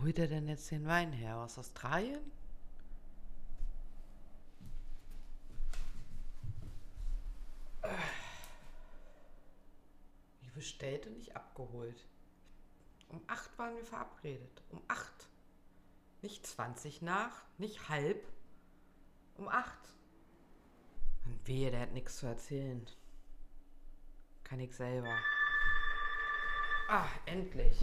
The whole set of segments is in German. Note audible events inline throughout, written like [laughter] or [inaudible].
holt er denn jetzt den Wein her? Aus Australien? Wie bestellt und nicht abgeholt? Um 8 waren wir verabredet. Um 8. Nicht 20 nach, nicht halb. Um 8. Und wehe, der hat nichts zu erzählen. Kann ich selber. Ah, endlich.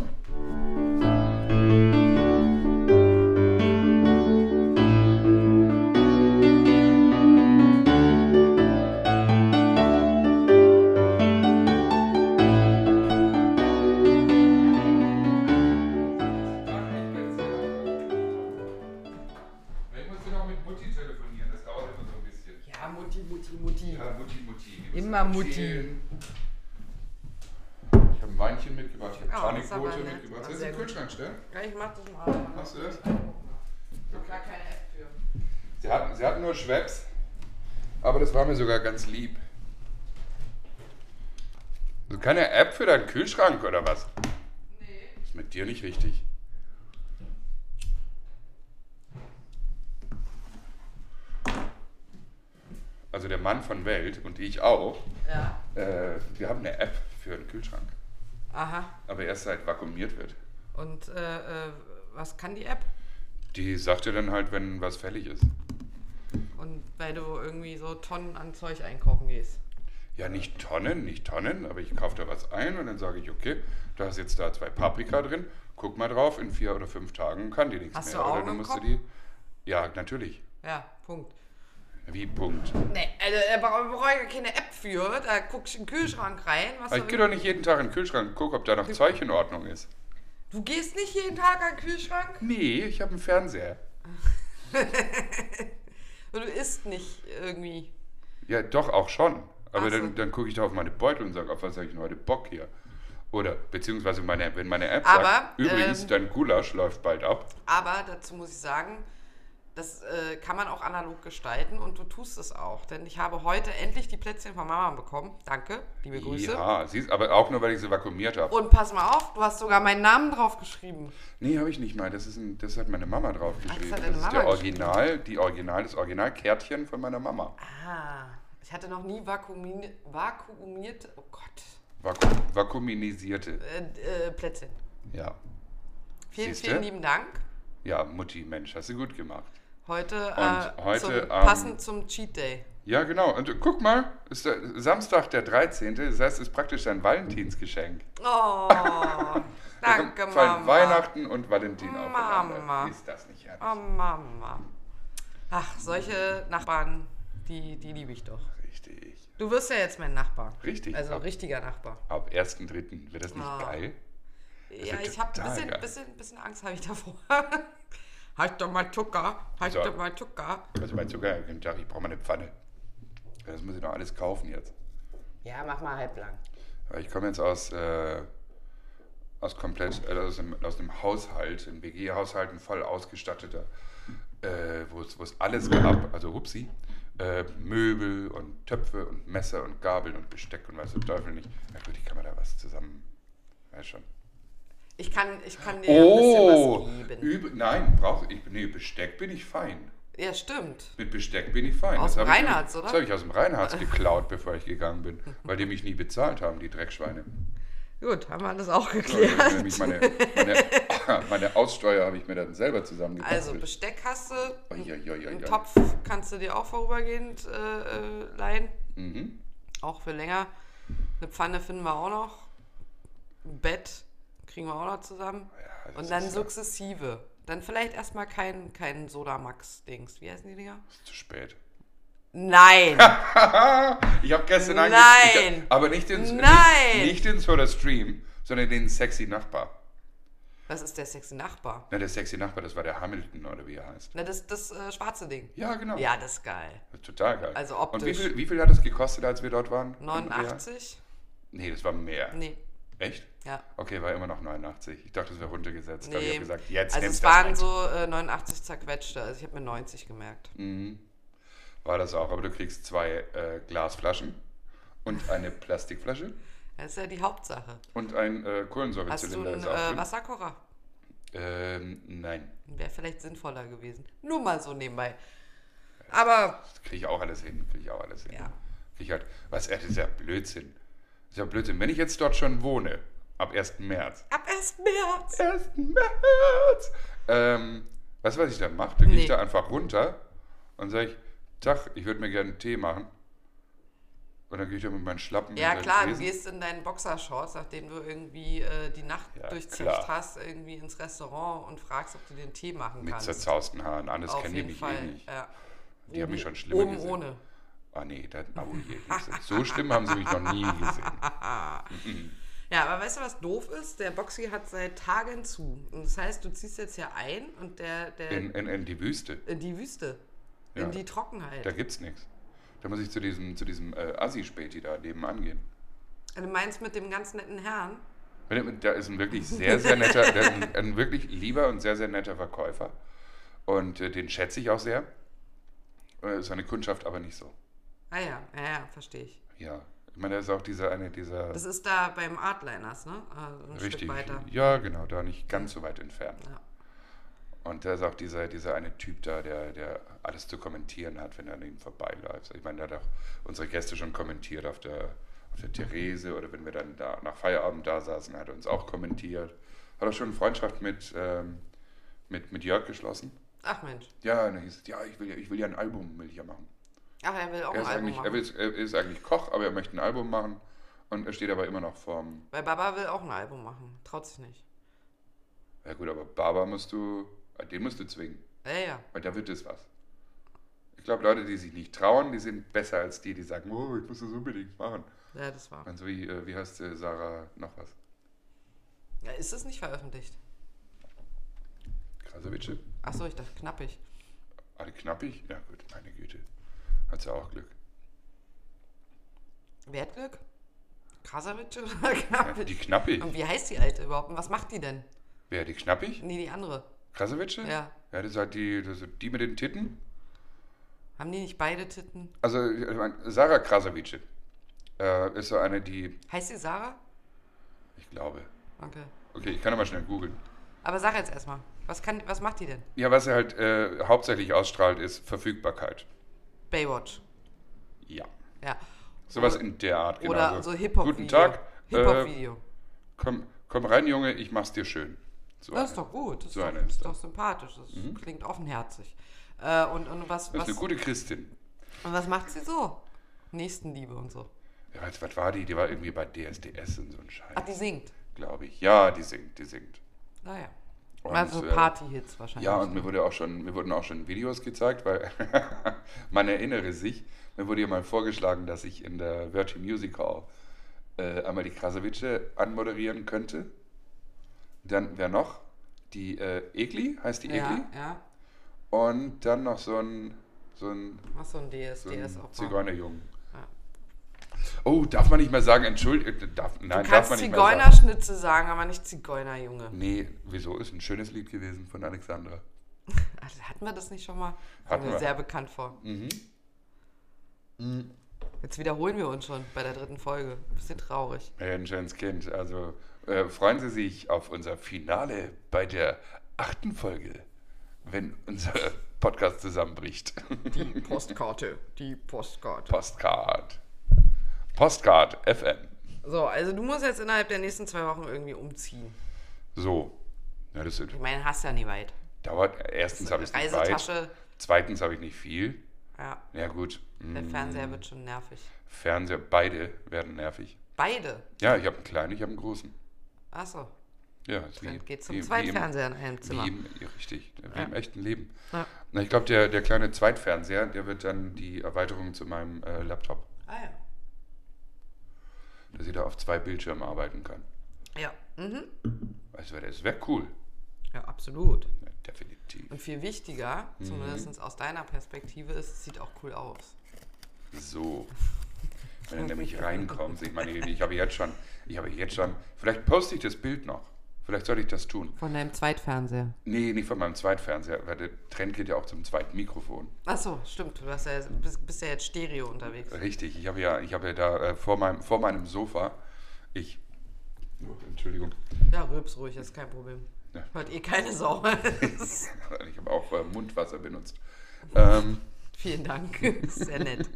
Mutti. Ich habe ein Weinchen mitgebracht, ich Oh, habe aber Panikquote mitgebracht. Soll ich den. Kühlschrank stellen? Ja, ich mach das mal. Hast du das? Ich hab gar keine App für. Sie hatten, sie hatten nur Schweppes, aber das war mir sogar ganz lieb. Also keine App für deinen Kühlschrank oder was? Nee. Ist mit dir nicht richtig. Also der Mann von Welt und ich auch, Ja. äh, wir haben eine App für einen Kühlschrank, Aha. aber erst seit vakuumiert wird. Und äh, äh, was kann die App? Die sagt dir dann halt, wenn was fällig ist. Und weil du irgendwie so Tonnen an Zeug einkaufen gehst. Ja, nicht Tonnen, nicht Tonnen, aber ich kaufe da was ein und dann sage ich, okay, du hast jetzt da zwei Paprika drin, guck mal drauf, in vier oder fünf Tagen kann die nichts Hast mehr. du oder Augen du im musst Kopf? die. Ja, natürlich. Ja, Punkt. Wie Punkt. Nee, also da bra- brauche ich ja keine App für. Da guckst du in den Kühlschrank rein. Was Aber ich gehe doch nicht jeden Tag in den Kühlschrank und gucke, ob da noch Zeug in Ordnung ist. du gehst nicht jeden Tag an den Kühlschrank Nee, ich habe einen Fernseher. und [laughs] du isst nicht irgendwie. Ja, doch, auch schon. Aber so. dann, dann gucke ich da auf meine Beutel und sage, auf was habe ich denn heute Bock hier? Oder beziehungsweise meine, wenn meine App Aber, sagt, übrigens, ähm, dein Gulasch läuft bald ab. Aber dazu muss ich sagen, das äh, kann man auch analog gestalten und du tust es auch. Denn ich habe heute endlich die Plätzchen von Mama bekommen. Danke, liebe Grüße. Ja, siehst, aber auch nur, weil ich sie vakuumiert habe. Und pass mal auf, du hast sogar meinen Namen drauf geschrieben. Nee, habe ich nicht mal. Das, ist ein, das hat meine Mama draufgeschrieben. Das, deine ist Mama der Original, die Original, das Originalkärtchen von meiner Mama. Ah, ich hatte noch nie vakuumiert, vakuumiert oh Gott, Vaku vakuuminisierte. äh, äh, Plätzchen. Ja. Vielen, Siehste? vielen lieben Dank. Ja, Mutti, Mensch, hast du gut gemacht. Heute, äh, heute, zum, ähm, passend zum Cheat Day. Ja, genau. Und guck mal, ist der Samstag der 13. Das heißt, es ist praktisch dein Valentinsgeschenk. Oh, [laughs] Da danke, fallen Mama. Weihnachten und Valentin Mama. Ist das nicht herrlich? Oh, Mama. Ach, solche Nachbarn, die, die liebe ich doch. Richtig. Du wirst ja jetzt mein Nachbar. Richtig. Also Ab- richtiger Nachbar. Ab 1.3. wird das nicht Ah. geil? Ja, wird ich habe ein bisschen, bisschen, bisschen Angst habe ich davor. [laughs] halt doch mal Zucker, halt So. doch mal Zucker. Also mein Zucker, ich sag, ich brauche mal eine Pfanne. Das muss ich noch alles kaufen jetzt. Ja, mach mal halblang. Ich komme jetzt aus, äh, aus komplett, äh, aus, einem, aus einem Haushalt, einem WG-Haushalt, ein voll ausgestatteter, äh, wo es wo es alles gab, also hupsi, äh, Möbel und Töpfe und Messer und Gabeln und Besteck und weiß der Teufel nicht. Na gut, ich kann mir da was zusammen, weiß schon. Ich kann, ich kann dir ein Oh, bisschen was geben. übe, nein, brauche ich, nee, Besteck bin ich fein. Ja, stimmt. Mit Besteck bin ich fein. Aus Das dem hab ich- Reinhards, oder? Das habe ich aus dem Reinhards geklaut, [laughs] bevor ich gegangen bin, weil die mich nie bezahlt haben, die Dreckschweine. Gut, haben wir das auch geklärt. nämlich meine, meine, [laughs] meine Aussteuer habe ich mir dann selber zusammengebastelt. Also Besteck hast du, einen Topf kannst du dir auch vorübergehend äh, äh, leihen, Mhm. auch für länger. Eine Pfanne finden wir auch noch. Ein Bett kriegen wir auch noch zusammen. Ja, das Und dann sukzessive. Dann vielleicht erstmal kein, kein Sodamax-Dings. Wie heißen die Dinger? ist zu spät. Nein! [laughs] ich habe gestern Nein! ange- hab, Aber nicht den, Nein! Nicht, nicht den Soda Stream, sondern den sexy Nachbar. Was ist der sexy Nachbar? Na, der sexy Nachbar, das war der Hamilton oder wie er heißt. Na, das, das äh, schwarze Ding. Ja, genau. Ja, das ist geil. Das ist Total geil. Also Und wie optisch. viel, wie viel hat es gekostet, als wir dort waren? 89? Nee, das war mehr. Nee, Echt? Ja. Okay, war immer noch 89. Ich dachte, es wäre runtergesetzt. Aber ich Nee. habe gesagt, jetzt Also es waren so äh, 89 zerquetschte. Also ich habe mir 90 gemerkt. Mhm. War das auch. Aber du kriegst zwei äh, Glasflaschen und eine Plastikflasche [laughs] Das ist ja die Hauptsache. und ein äh, Hast du Kohlensäurezylinder einen ist auch äh. Wasserkocher? Ähm, nein. Wäre vielleicht sinnvoller gewesen. Nur mal so nebenbei. Aber Das kriege ich auch alles hin. Kriege ich auch alles hin. Ja. Krieg ich halt, was, äh, das ist ja Blödsinn. Das ist ja Blödsinn. Wenn ich jetzt dort schon wohne, ab 1. März. ab 1. März. 1. März! Ähm, weißt du, was ich dann mache? Dann gehe ich Nee. da einfach runter und sage ich, Tag, ich würde mir gerne einen Tee machen. Und dann gehe ich da mit meinen Schlappen Ja klar, du gehst in deinen Boxershorts, nachdem du irgendwie äh, die Nacht Ja, durchzecht klar. hast, irgendwie ins Restaurant und fragst, ob du den Tee machen Mit kannst. zerzausten Haaren. Anders kennen die mich Fall. eh nicht. Ja. Die haben mich Oben- schon schlimmer Oben gesehen. ohne. Ah nee, das, oh je, [laughs] so schlimm haben sie mich noch nie gesehen. [laughs] Ja, aber weißt du, was doof ist? Der Boxy hat seit Tagen zu. Und das heißt, du ziehst jetzt hier ein und der, der In, in, in die Wüste, in die Wüste, Ja. in die Trockenheit. da gibt's nichts. Da muss ich zu diesem, zu diesem äh, Assi-Späti da nebenan gehen. Du meinst mit dem ganz netten Herrn? Da ist ein wirklich sehr, sehr netter, ein, ein wirklich lieber und sehr, sehr netter Verkäufer. Und äh, den schätze ich auch sehr. Äh, seine Kundschaft aber nicht so. Ah ja, ja, ja, verstehe ich. Ja. Ich meine, da ist auch dieser eine dieser. Das ist da beim Artliners, ne? Also ein richtig. Stück weiter. Ja, genau, da nicht ganz so weit entfernt. Ja. Und da ist auch dieser, dieser eine Typ da, der, der alles zu kommentieren hat, wenn er an ihm vorbeiläuft. Ich meine, da hat auch unsere Gäste schon kommentiert auf der, auf der Therese oder wenn wir dann da nach Feierabend da saßen, hat er uns auch kommentiert. Hat auch schon eine Freundschaft mit, ähm, mit, mit Jörg geschlossen. Ach Mensch. Ja, und dann hieß es, ja, ich will ja, ich will ja ein Album will ich ja machen. Ach, er will auch Er ein ist, Album eigentlich, machen. er, will, er ist eigentlich Koch, aber er möchte ein Album machen und er steht aber immer noch vorm. Weil Baba will auch ein Album machen. Traut sich nicht. Ja gut, aber Baba musst du, äh, den musst du zwingen. Ja, ja. Weil da wird es was. Ich glaube, Leute, die sich nicht trauen, die sind besser als die, die sagen, oh, ich muss das unbedingt machen. Ja, das war. Und so wie, äh, wie heißt äh, Sarah noch was? Ja, ist es nicht veröffentlicht? Krasavice? Achso, ich dachte knappig. Alle knappig? Ja gut, meine Güte. Hat sie auch Glück. Wer hat Glück? Krasavice oder [laughs] Ja, knappig? die knappig? Und wie heißt die alte überhaupt? Und was macht die denn? Wer, die knappig? Nee, die andere. Krasavice? Ja. Ja, das ist halt die, das ist die mit den Titten. Haben die nicht beide Titten? Also, ich mein, Sarah Krasavice äh, ist so eine, die, Heißt sie Sarah? ich glaube, Okay. okay, ich kann aber schnell googeln. Aber sag jetzt erstmal. Was, kann, was macht die denn? Ja, was er halt äh, hauptsächlich ausstrahlt, ist Verfügbarkeit. Baywatch. Ja. Ja. Sowas in der Art, genau. Oder so Hip-Hop-Video. Guten Tag. Äh, Hip-Hop-Video. komm, komm rein, Junge, ich mach's dir schön. So das ist eine. doch gut. Das ist, So doch, ist ist das. doch sympathisch. Das klingt offenherzig. Äh, und, und, was, Das ist was, eine gute Christin. und was macht sie so? Nächstenliebe und so. Ja, was, was war die? Die war irgendwie bei DSDS und so ein Scheiß. Ach, die singt. Glaube ich. Ja, die singt, die singt. Naja. Und, Also äh, Party-Hits wahrscheinlich. Ja, und mir, wurde auch schon, mir wurden auch schon Videos gezeigt, weil [laughs] man erinnere sich, mir wurde ja mal vorgeschlagen, dass ich in der Virgin Music Hall äh, einmal die Krasavice anmoderieren könnte. Dann wer noch? Die äh, Egli, heißt die ja, Egli. ja. Und dann noch so ein, so ein, Ach so ein DS, so DS ein mal. Zigeunerjungen. Oh, darf man nicht mehr sagen, entschuldigt, darf, nein, Du darf kannst man nicht mehr sagen. Zigeunerschnitze sagen, aber nicht Zigeunerjunge. Nee, wieso? Ist ein schönes Lied gewesen von Alexandra. [laughs] Also, hatten wir das nicht schon mal? Hatten Kommt mir wir. sehr bekannt vor. Mhm. Jetzt wiederholen wir uns schon bei der dritten Folge. Bisschen traurig. Menschens Kind, also äh, freuen Sie sich auf unser Finale bei der achten Folge, wenn unser [laughs] Podcast zusammenbricht. Die Postkarte. Die Postkarte. Postcard. Postcard FM. So, also du musst jetzt innerhalb der nächsten zwei Wochen irgendwie umziehen. So. Ja, das Ich meine, hast ja nie weit. dauert. Erstens habe ich es nicht weit. Zweitens habe ich nicht viel. Ja, Ja gut. der mm, Fernseher wird schon nervig. Fernseher, beide werden nervig. Beide. Ja, ich habe einen kleinen, ich habe einen großen. Achso. Ja, ist wie, Dann geht zum wie, wie, im, Zweitfernseher in einem Zimmer. wie, im, ja, richtig, wie Ja. im echten Leben. Ja. Na, ich glaube, der, der kleine Zweitfernseher, der wird dann die Erweiterung zu meinem äh, Laptop, Ah ja. Dass ich da auf zwei Bildschirmen arbeiten kann. Ja. Mhm. Weißt du, das wäre cool. Ja, absolut. Ja, definitiv. Und viel wichtiger, Mhm. zumindest aus deiner Perspektive, ist, es sieht auch cool aus. So. [laughs] Wenn du nämlich reinkommst. Ich meine, ich habe jetzt schon, ich habe jetzt schon, vielleicht poste ich das Bild noch. Vielleicht sollte ich das tun. Von deinem Zweitfernseher. Nee, nicht von meinem Zweitfernseher, weil der Trend geht ja auch zum zweiten Mikrofon. Achso, stimmt. Du ja, bist, bist ja jetzt Stereo unterwegs. Richtig, ich habe ja, ich habe ja da äh, vor, meinem, vor meinem Sofa, ich, oh, Entschuldigung, Ja, rülps ruhig, ist kein Problem. Ja. Hört eh keine Sau. [laughs] [laughs] Ich habe auch äh, Mundwasser benutzt. [laughs] Ähm, Vielen Dank. Sehr nett.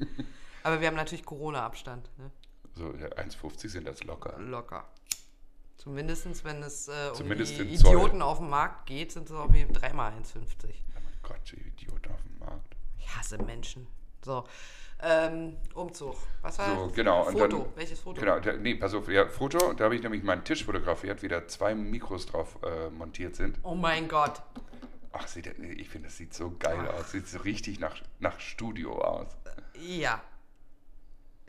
Aber wir haben natürlich Corona-Abstand. Ne? so ja, 1,50 sind das locker. Locker. Zumindest wenn es äh, um Zumindest die in Zoll. Idioten auf dem Markt geht, sind es auch wie dreimal 1,50. Oh mein Gott, die Idioten auf dem Markt. Ich hasse Menschen. So. Ähm, Umzug. Was war So, das? genau. Foto. Dann, Welches Foto? Genau, der, nee, pass auf, ja, Foto, da habe ich nämlich meinen Tisch fotografiert, wie da zwei Mikros drauf äh, montiert sind. Oh mein Gott. Ach, sieht, ich finde, das sieht so geil aus. Sieht so richtig nach, nach Studio aus. Ja.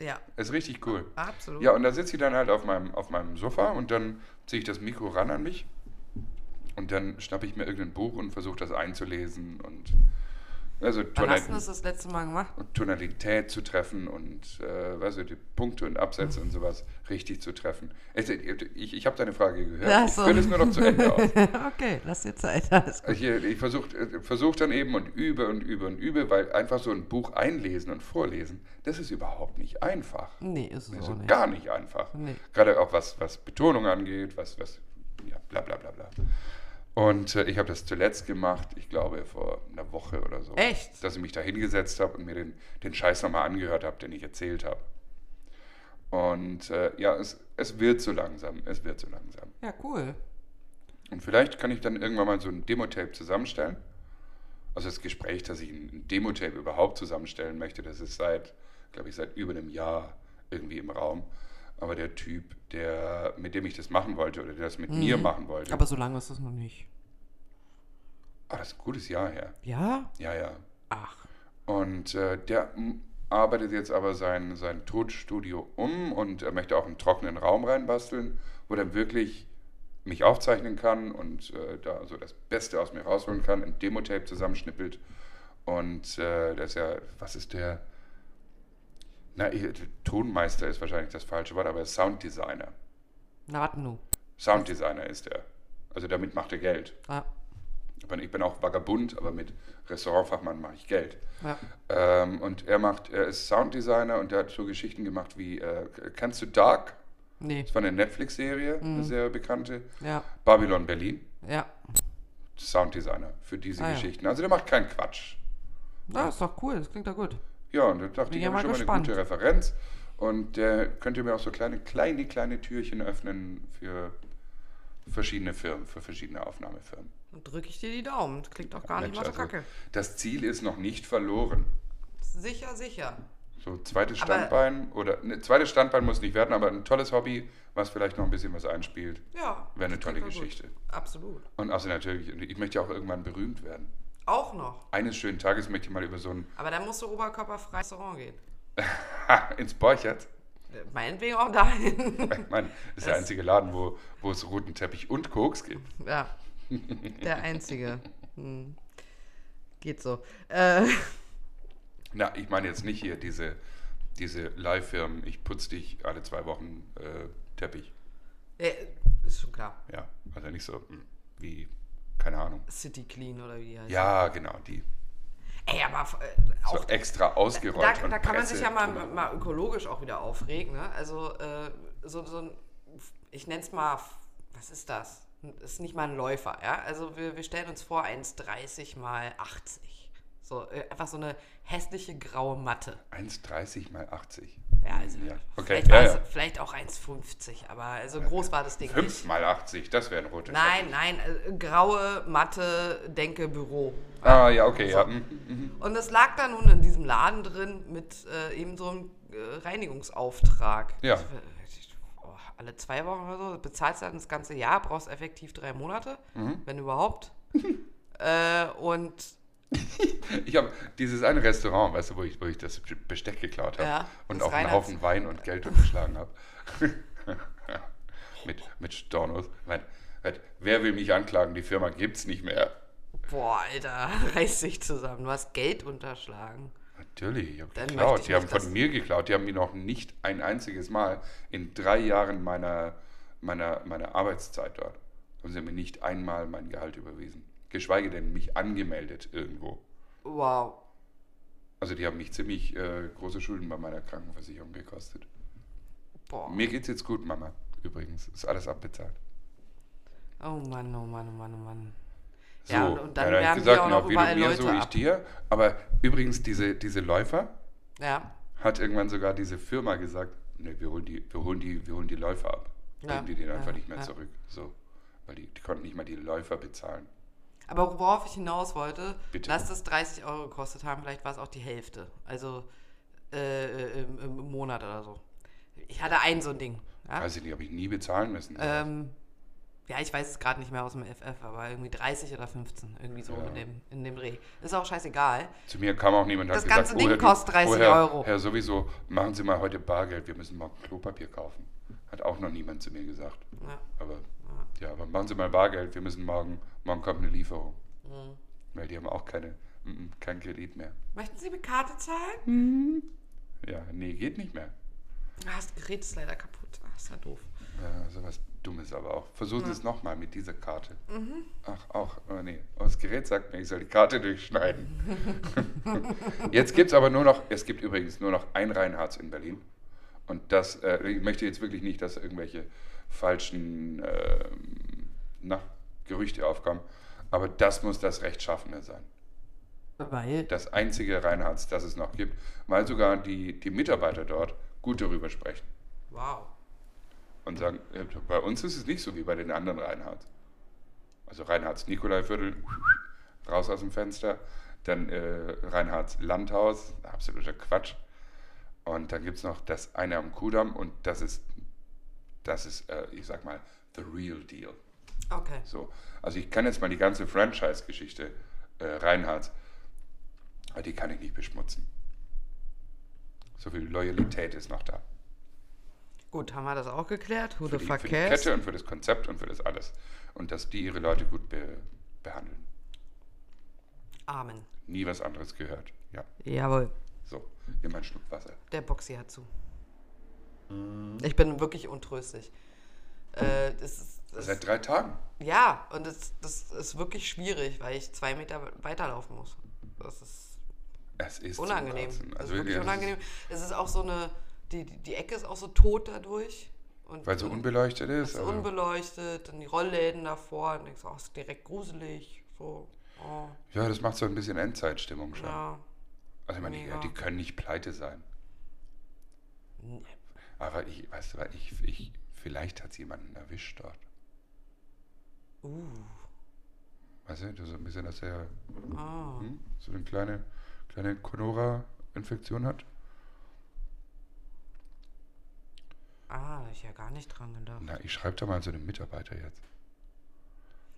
Ja, Ist richtig cool. absolut. Ja, und da sitze ich dann halt auf meinem, auf meinem Sofa und dann ziehe ich das Mikro ran an mich und dann schnappe ich mir irgendein Buch und versuche das einzulesen und also Wann hast du das das letzte Mal gemacht? Tonalität zu treffen und äh, weißt du, die Punkte und Absätze und sowas richtig zu treffen. Es- Ich, ich habe deine Frage gehört. Ich so. führe es nur noch zu Ende aus. [laughs] okay, lass dir Zeit. Alles gut. Ich, ich versuche versuch dann eben und übe und übe und übe, weil einfach so ein Buch einlesen und vorlesen, das ist überhaupt nicht einfach. Nee, ist es Also nicht. gar nicht einfach. Nee. Gerade auch was, was Betonung angeht, was, was, ja, bla bla bla bla. Und äh, ich habe das zuletzt gemacht, ich glaube vor einer Woche oder so. Echt? Dass ich mich da hingesetzt habe und mir den, den Scheiß nochmal angehört habe, den ich erzählt habe. Und äh, ja, es, es wird so langsam, es wird so langsam. Ja, cool. Und vielleicht kann ich dann irgendwann mal so ein Demo-Tape zusammenstellen. Also das Gespräch, dass ich ein Demo-Tape überhaupt zusammenstellen möchte, das ist seit, glaube ich, seit über einem Jahr irgendwie im Raum. Aber der Typ, der, mit dem ich das machen wollte oder der das mit mir machen wollte, Mhm. Aber so lange ist es noch nicht. ah, das ist ein gutes Jahr her. Ja? Ja, ja. Ach. Und äh, der arbeitet jetzt aber sein, sein Tonstudio um und er möchte auch einen trockenen Raum reinbasteln, wo er wirklich mich aufzeichnen kann und äh, da so das Beste aus mir rausholen kann, ein Demo-Tape zusammenschnippelt. Und äh, das ist ja, was ist der? Na, ich, Tonmeister ist wahrscheinlich das falsche Wort, aber er ist Sounddesigner. Na, warte nur. Sounddesigner ist er. Also damit macht er Geld. Ja. Ich bin- auch Vagabund, aber mit Restaurantfachmann mache ich Geld. ja. Ähm, und er macht, er ist Sounddesigner und er hat so Geschichten gemacht wie, äh, kennst du Dark? Nee. Das war eine Netflix-Serie, Mhm. eine sehr bekannte. Ja. Babylon Berlin, Ja. Sounddesigner für diese Ah, ja. Geschichten. Also der macht keinen Quatsch. Ja, ist doch cool. Das klingt doch gut. Ja, und da dachte ich, ja habe mal schon mal gespannt. eine gute Referenz. Und der könnte mir auch so kleine, kleine, kleine Türchen öffnen für verschiedene Firmen, für verschiedene Aufnahmefirmen. Dann drücke ich dir die Daumen. Das klingt doch gar nicht Mensch, mal so also, kacke. Das Ziel ist noch nicht verloren. Sicher, sicher. So zweites Aber- Standbein oder ne, zweites Standbein muss nicht werden, aber ein tolles Hobby, was vielleicht noch ein bisschen was einspielt, Ja. wäre eine tolle doch gut. Geschichte. Absolut. Und außer natürlich, ich möchte ja auch irgendwann berühmt werden. Auch noch. Eines schönen Tages möchte ich mal über so ein Aber dann musst du oberkörperfrei ins Restaurant gehen. ha, [laughs] ins Borchert. Meinetwegen auch dahin. [laughs] Ich meine, das ist der Das- einzige Laden, wo, wo es roten Teppich und Koks gibt. ja. [laughs] Der einzige. Hm. Geht so. Äh, Na, ich meine jetzt nicht hier diese, diese Live-Firmen, ich putze dich alle zwei Wochen äh, Teppich. äh, ist schon klar. Ja, also nicht so hm, wie, keine Ahnung. City Clean oder wie die heißt. Ja, genau, die. Ey, aber äh, So auch extra ausgerollt. da, und da kann man sich ja mal, mal ökologisch auch wieder aufregen. Ne? Also äh, so, so ein, ich nenne es mal, was ist das? Das ist nicht mal ein Läufer. Ja? Also wir, wir stellen uns vor 1,30 mal 80. So, äh, einfach so eine hässliche graue Matte. 1,30 mal 80. Ja, also Ja, okay, vielleicht, ja, ja. vielleicht auch 1,50, aber also groß war das Ding 5 nicht. mal 80, das wäre ein roter Nein, nein, äh, graue Matte, denke Büro. Ah, ja, okay, ja. mhm, mhm. Und es lag da nun in diesem Laden drin mit äh, eben so einem äh, Reinigungsauftrag. Ja. Ich- oh, alle zwei Wochen oder so. Bezahlst dann das ganze Jahr, brauchst effektiv drei Monate, Mhm. wenn überhaupt. [laughs] äh, und [laughs] Ich habe dieses eine Restaurant, weißt du, wo ich, wo ich das Besteck geklaut habe Ja, und auch einen. Haufen Wein und Geld [laughs] unterschlagen habe. [laughs] mit, mit Stornos. Mein, halt, wer will mich anklagen? Die Firma gibt's nicht mehr. boah, Alter, reiß dich zusammen. Du hast Geld unterschlagen. Natürlich, ich habe geklaut. ich Die haben von mir geklaut. Die haben mir noch nicht ein einziges Mal in drei Jahren meiner, meiner, meiner Arbeitszeit dort, haben sie mir nicht einmal mein Gehalt überwiesen. Geschweige denn mich angemeldet irgendwo. Wow. Also die haben mich ziemlich äh, große Schulden bei meiner Krankenversicherung gekostet. Boah. Mir geht's jetzt gut, Mama. Übrigens, ist alles abbezahlt. Oh Mann, oh Mann, oh Mann, oh Mann. So, Ja, und- und dann hab ich werben gesagt, wir auch ja, noch überall du mir, Leute so ich ab. dir. Aber übrigens, diese, diese Läufer Ja, hat irgendwann sogar diese Firma gesagt, nee, wir holen die, wir holen die, wir holen die Läufer ab. Ja, Geben die den einfach ja, nicht mehr ja. zurück. So. Weil die, die konnten nicht mal die Läufer bezahlen. Aber worauf ich hinaus wollte, Bitte. lass es 30 Euro gekostet haben, vielleicht war es auch die Hälfte. Also äh, im, im Monat oder so. Ich hatte ein so ein Ding. Ja, Weiß ich nicht, habe ich nie bezahlen müssen. ähm, ja ich weiß es gerade nicht mehr aus dem FF, aber irgendwie 30 oder 15, irgendwie so Ja. in, dem, in dem Dreh. Ist auch scheißegal. Zu mir kam auch niemand Das hat ganze gesagt, Ding Herr, du- kostet 30 Herr, Euro. Herr, sowieso, machen Sie mal heute Bargeld, wir müssen morgen Klopapier kaufen. Hat auch noch niemand zu mir gesagt. Ja. Aber ja, aber machen Sie mal Bargeld, wir müssen morgen, morgen kommt eine Lieferung. Mhm. Weil die haben auch keine, kein Kredit mehr. Möchten Sie mit Karte zahlen? Ja, nee, geht nicht mehr. Ah, das Gerät ist leider kaputt. Ah, ist ja doof. Ja, sowas Dummes aber auch. Versuchen Sie es nochmal mit dieser Karte. Mhm. Ach, auch, oh nee. Oh, das Gerät sagt mir, ich soll die Karte durchschneiden. [laughs] jetzt gibt es aber nur noch, es gibt übrigens nur noch ein Reinhardt in Berlin. Und das, äh, ich möchte jetzt wirklich nicht, dass irgendwelche falschen ähm, na, Gerüchte aufkommen. Aber das muss das Rechtschaffene sein. Weil? Das einzige Reinhardt, das es noch gibt. Weil sogar die, die Mitarbeiter dort gut darüber sprechen. Wow. und sagen, äh, bei uns ist es nicht so wie bei den anderen Reinhardt. Also Reinhards Nikolaiviertel, raus aus dem Fenster, dann äh, Reinhards Landhaus, absoluter Quatsch. Und dann gibt es noch das eine am Kudamm und das ist, das ist, äh, ich sag mal, the real deal. Okay. So. Also ich kann jetzt mal die ganze Franchise-Geschichte äh, Reinhards, aber die kann ich nicht beschmutzen. So viel Loyalität ist noch da. Gut, haben wir das auch geklärt? Who für the die, für die? Kette und für das Konzept und für das alles. Und dass die ihre Leute gut be behandeln. Amen. Nie was anderes gehört. Ja, Jawohl. so. Immer ein Schluck Wasser. Der Boxy hat zu. Mhm. Ich bin wirklich untröstlich. Äh, das ist, das Seit drei Tagen. ja, und das, das ist wirklich schwierig, weil ich zwei Meter weiterlaufen muss. Das ist Es ist unangenehm. Kotzen. Das Also ist wirklich ja, unangenehm. Es ist auch so eine, die, die, Ecke ist auch so tot dadurch. Und, weil so und unbeleuchtet ist. Also, unbeleuchtet, dann die Rollläden davor, und denkst, oh, ist direkt gruselig. So, oh, ja, das macht so ein bisschen Endzeitstimmung schon. ja. Also ich meine, die, die können nicht pleite sein. Nee. Aber ich, weißt du, ich, ich, vielleicht hat es jemanden erwischt dort. Uh, Weißt du, das ist so ein bisschen, dass er ah. hm, so eine kleine, kleine Conora-Infektion hat. Ah, da hab ich ja gar nicht dran gedacht. Na, ich schreibe da mal so einen Mitarbeiter jetzt.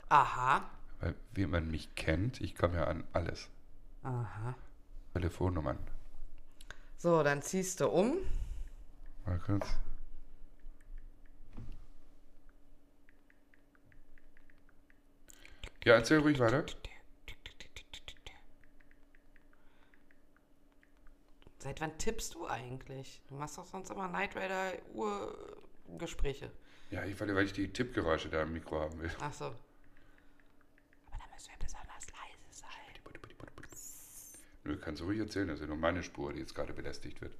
Aha. Weil, wie man mich kennt, ich komme ja an alles. Aha. Telefonnummern. So, dann ziehst du um. Mal kurz. Ja, erzähl ruhig weiter. Seit wann tippst du eigentlich? Du machst doch sonst immer Night Raider Urgespräche. Ja, ich, weil, weil ich die Tippgeräusche da im Mikro haben will. Ach so. Aber dann müssen wir besonders leise sein. Nö, kannst du ruhig erzählen, das ist ja nur meine Spur, die jetzt gerade belästigt wird.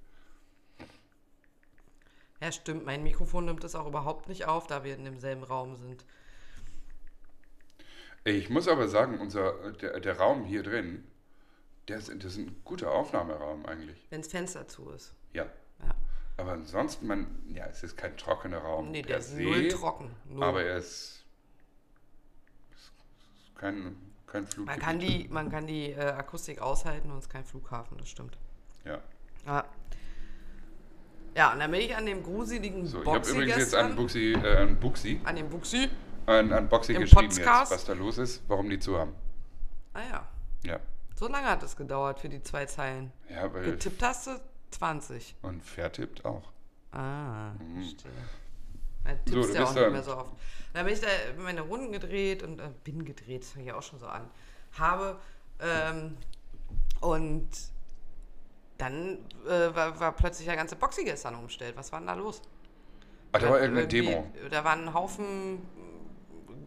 Ja, stimmt. Mein Mikrofon nimmt es auch überhaupt nicht auf, da wir in demselben Raum sind. Ich muss aber sagen, unser, der, der Raum hier drin, der ist, das ist ein guter Aufnahmeraum eigentlich. Wenn das Fenster zu ist. Ja. Ja. Aber ansonsten, man, ja, es ist kein trockener Raum. Nee, der ist se, null trocken. Null. Aber er ist, ist kein, kein Flug. man kann die, man kann die äh, Akustik aushalten und es ist kein Flughafen, das stimmt. Ja. Ja. Ja, und dann bin ich an dem gruseligen So, ich habe übrigens jetzt an Buxi, äh, an Buxi, an dem Buxi. an, an Boxy Im geschrieben jetzt, was da los ist, warum die zu haben. Ah ja, Ja. so lange hat es gedauert für die zwei Zeilen. Ja, weil, Getippt hast du 20. und vertippt auch. Ah, Mhm. verstehe. Dann So, tippst du du ja auch nicht mehr so oft. Dann bin ich da meine Runden gedreht und äh, bin gedreht, das fange ich auch schon so an. Habe ähm, und dann äh, war, war plötzlich der ganze Boxy gestern umgestellt. Was war denn da los? Ach, da war irgendeine Irgendwie- Demo. Da waren ein Haufen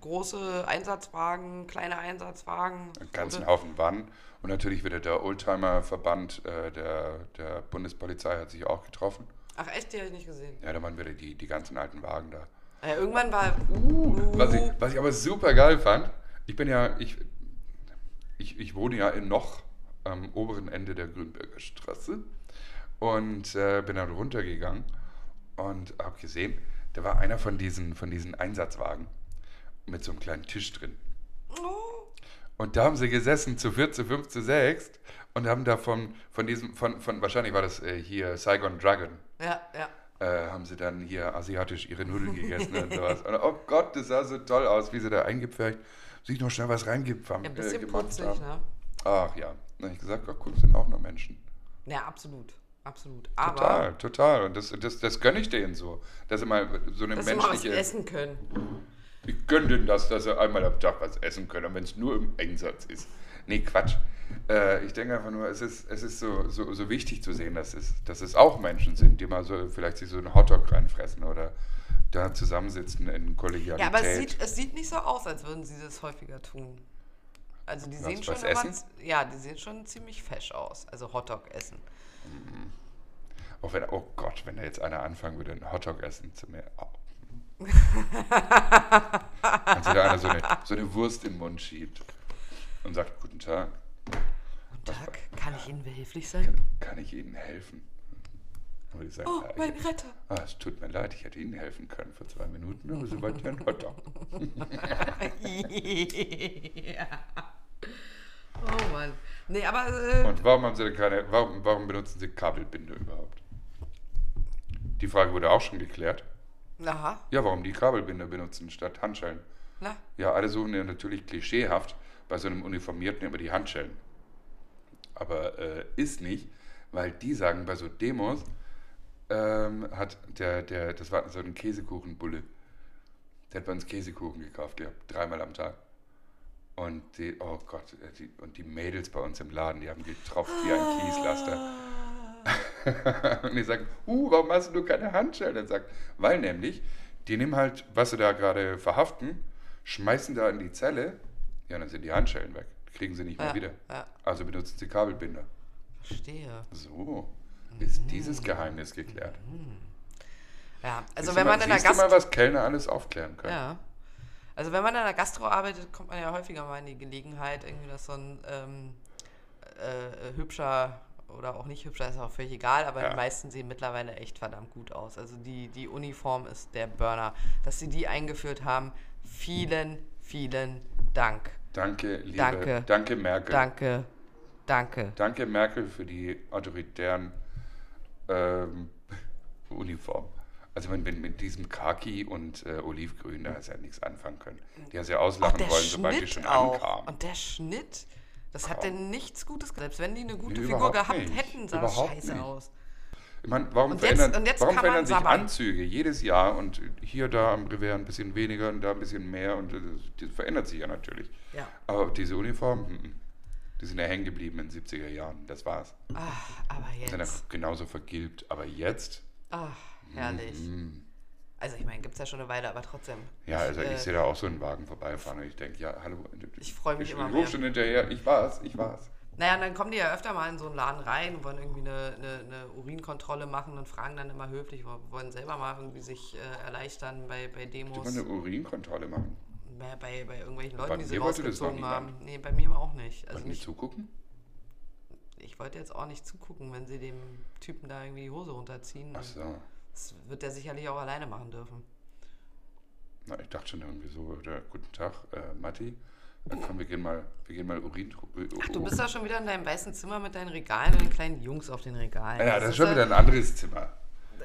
große Einsatzwagen, kleine Einsatzwagen. Einen ganzen Haufen Wannen. Und natürlich wieder der Oldtimer-Verband äh, der, der Bundespolizei hat sich auch getroffen. Ach echt, die habe ich nicht gesehen. Ja, da waren wieder die, die ganzen alten Wagen da. Ja, irgendwann war. Uh, Was ich, was ich aber super geil fand, ich bin ja, ich, ich, ich wohne ja in noch am oberen Ende der Grünberger Straße und äh, bin dann runtergegangen und habe gesehen, da war einer von diesen, von diesen Einsatzwagen mit so einem kleinen Tisch drin. Und da haben sie gesessen zu 4, zu 5, zu 6 und haben da von, von diesem, von, von wahrscheinlich war das äh, hier Saigon Dragon, ja, ja. äh, haben sie dann hier asiatisch ihre Nudeln gegessen und sowas. Und oh Gott, das sah so toll aus, wie sie da eingepfercht, sich noch schnell was reingepfammt. Ein bisschen gemacht putzig, haben. ne? Ach ja, dann habe ich gesagt, ach guck, sind auch nur Menschen. Ja, absolut. Absolut. Aber, Total, total. Und das, das, das gönne ich denen so. Dass sie mal so eine dass sie mal was menschliche. essen können. Ich gönne denen das, dass sie einmal am Tag was essen können, wenn es nur im Einsatz ist. Nee, Quatsch. Äh, ich denke einfach nur, es ist, es ist so, so, so wichtig zu sehen, dass es, dass es auch Menschen sind, die mal so vielleicht sich so einen Hotdog reinfressen oder da zusammensitzen in Kollegialität. Ja, aber es sieht, es sieht nicht so aus, als würden sie das häufiger tun. Also die Was, sehen schon was immer, essen? ja, die sehen schon ziemlich fesch aus. Also Hotdog essen. Auch wenn, oh Gott, wenn da jetzt einer anfangen würde, einen Hotdog essen zu mir. Oh. [laughs] Als da einer so eine, so eine Wurst im Mund schiebt und sagt, guten Tag, Guten Tag, kann ich Ihnen behilflich sein? kann ich Ihnen helfen? Ich sage, Oh, ja, mein ich, Retter. ah, es tut mir leid, ich hätte Ihnen helfen können für zwei Minuten, aber Sie wollten ja einen Hotdog. ja. Oh Mann. Nee, aber äh, Und warum haben Sie denn keine, warum, warum benutzen Sie Kabelbinder überhaupt? Die Frage wurde auch schon geklärt. aha, Ja, warum die Kabelbinder benutzen statt Handschellen? na, Ja, alle suchen ja natürlich klischeehaft bei so einem Uniformierten über die Handschellen. Aber äh, ist nicht, weil die sagen, bei so Demos ähm, hat der, der, das war so ein Käsekuchenbulle, der hat bei uns Käsekuchen gekauft, gehabt, dreimal am Tag. Und die, oh Gott, äh, die, und die Mädels bei uns im Laden, die haben getropft wie ein Kieslaster. [laughs] und ich sage, uh, warum hast du keine Handschellen? Er sagt, weil nämlich, die nehmen halt, was sie da gerade verhaften, schmeißen da in die Zelle, ja, dann sind die Handschellen weg. Kriegen sie nicht mehr Ja, wieder. ja. Also benutzen sie Kabelbinder. verstehe. So, ist dieses Geheimnis geklärt. Ja, also wenn man mal, in der du mal, Gastro... was Kellner alles aufklären können. Ja. Also wenn man in der Gastro arbeitet, kommt man ja häufiger mal in die Gelegenheit, irgendwie, dass so ein ähm, äh, hübscher oder auch nicht hübscher, ist auch völlig egal, aber Ja. die meisten sehen mittlerweile echt verdammt gut aus. Also die, die Uniform ist der Burner. Dass sie die eingeführt haben, vielen, vielen Dank. Danke, liebe, Danke. danke Merkel. Danke, danke. Danke Merkel für die autoritären ähm, [laughs] Uniformen. Also wenn, wenn mit diesem Khaki und äh, Olivgrün, da hast du ja nichts anfangen können. Die hast du ja auslachen wollen, sobald die schon auch. ankam. Und der Schnitt, das hat denn nichts Gutes. Selbst wenn die eine gute Nee, Figur gehabt nicht. hätten, sah das Überhaupt scheiße nicht. aus. Ich meine, warum Und jetzt- verändern, und jetzt warum verändern sich sabbern. Anzüge jedes Jahr und hier, da am Revers ein bisschen weniger und da ein bisschen mehr und äh, das verändert sich ja natürlich. Ja. Aber diese Uniformen, mm, mm, die sind ja hängen geblieben in den 70er Jahren. Das war's. Ach, aber Die sind ja jetzt. genauso vergilbt. Aber jetzt, Ach, herrlich. mm, Also ich meine, gibt es ja schon eine Weile, aber trotzdem. Ja, also ich äh, sehe da auch so einen Wagen vorbeifahren und ich denke, ja, hallo. Ich freu mich ich immer Ich mehr. schon hinterher, ich war's, ich war's. Naja, und dann kommen die ja öfter mal in so einen Laden rein und wollen irgendwie eine, eine, eine Urinkontrolle machen und fragen dann immer höflich, wo- wollen selber mal irgendwie sich äh, erleichtern bei, bei Die Demos, wollen eine Urinkontrolle machen. Bei, bei, bei irgendwelchen Bei Leuten, die sie das rausgezogen haben. Nee, bei mir auch nicht. Also nicht, zugucken? ich wollte jetzt auch nicht zugucken, wenn sie dem Typen da irgendwie die Hose runterziehen. Ach so. Das wird er sicherlich auch alleine machen dürfen. Na, ich dachte schon irgendwie so, oder, guten Tag, äh, Matti. Äh, komm, wir gehen mal, wir gehen mal Urin. Ach, du bist da schon wieder in deinem weißen Zimmer mit deinen Regalen und den kleinen Jungs auf den Regalen. Ja, das ist schon ja- wieder ein anderes Zimmer.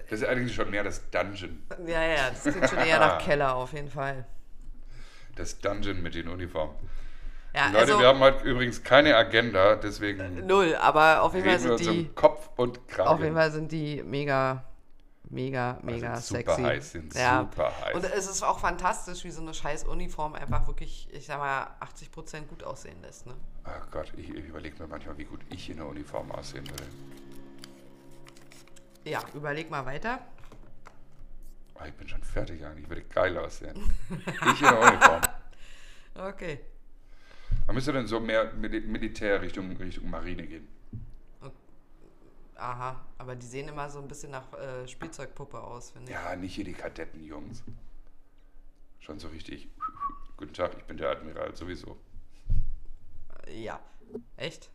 Das ist eigentlich schon mehr das Dungeon. Ja, ja, das klingt schon eher nach Keller auf jeden Fall. Das Dungeon mit den Uniformen. Ja, Leute, also wir haben heute übrigens keine Agenda, deswegen null, aber auf jeden Fall sind die, Kopf und Kragen. auf jeden Fall sind die mega, mega, mega sind super sexy. heiß, sind ja. super heiß. Und es ist auch fantastisch, wie so eine scheiß Uniform einfach wirklich, ich sag mal, 80% gut aussehen lässt. Ne? Ach Gott, ich, ich überlege mir manchmal, wie gut ich in der Uniform aussehen würde. Ja, überleg mal weiter. Oh, ich bin schon fertig eigentlich, ich würde geil aussehen. ich in der Uniform. [laughs] Okay. Man müsste dann so mehr Mil Militär Richtung, Richtung Marine gehen. Aha, aber die sehen immer so ein bisschen nach äh, Spielzeugpuppe aus, finde ich. Ja, nicht hier die Kadettenjungs. Schon so richtig. [laughs] Guten Tag, ich bin der Admiral, sowieso. Ja. Echt?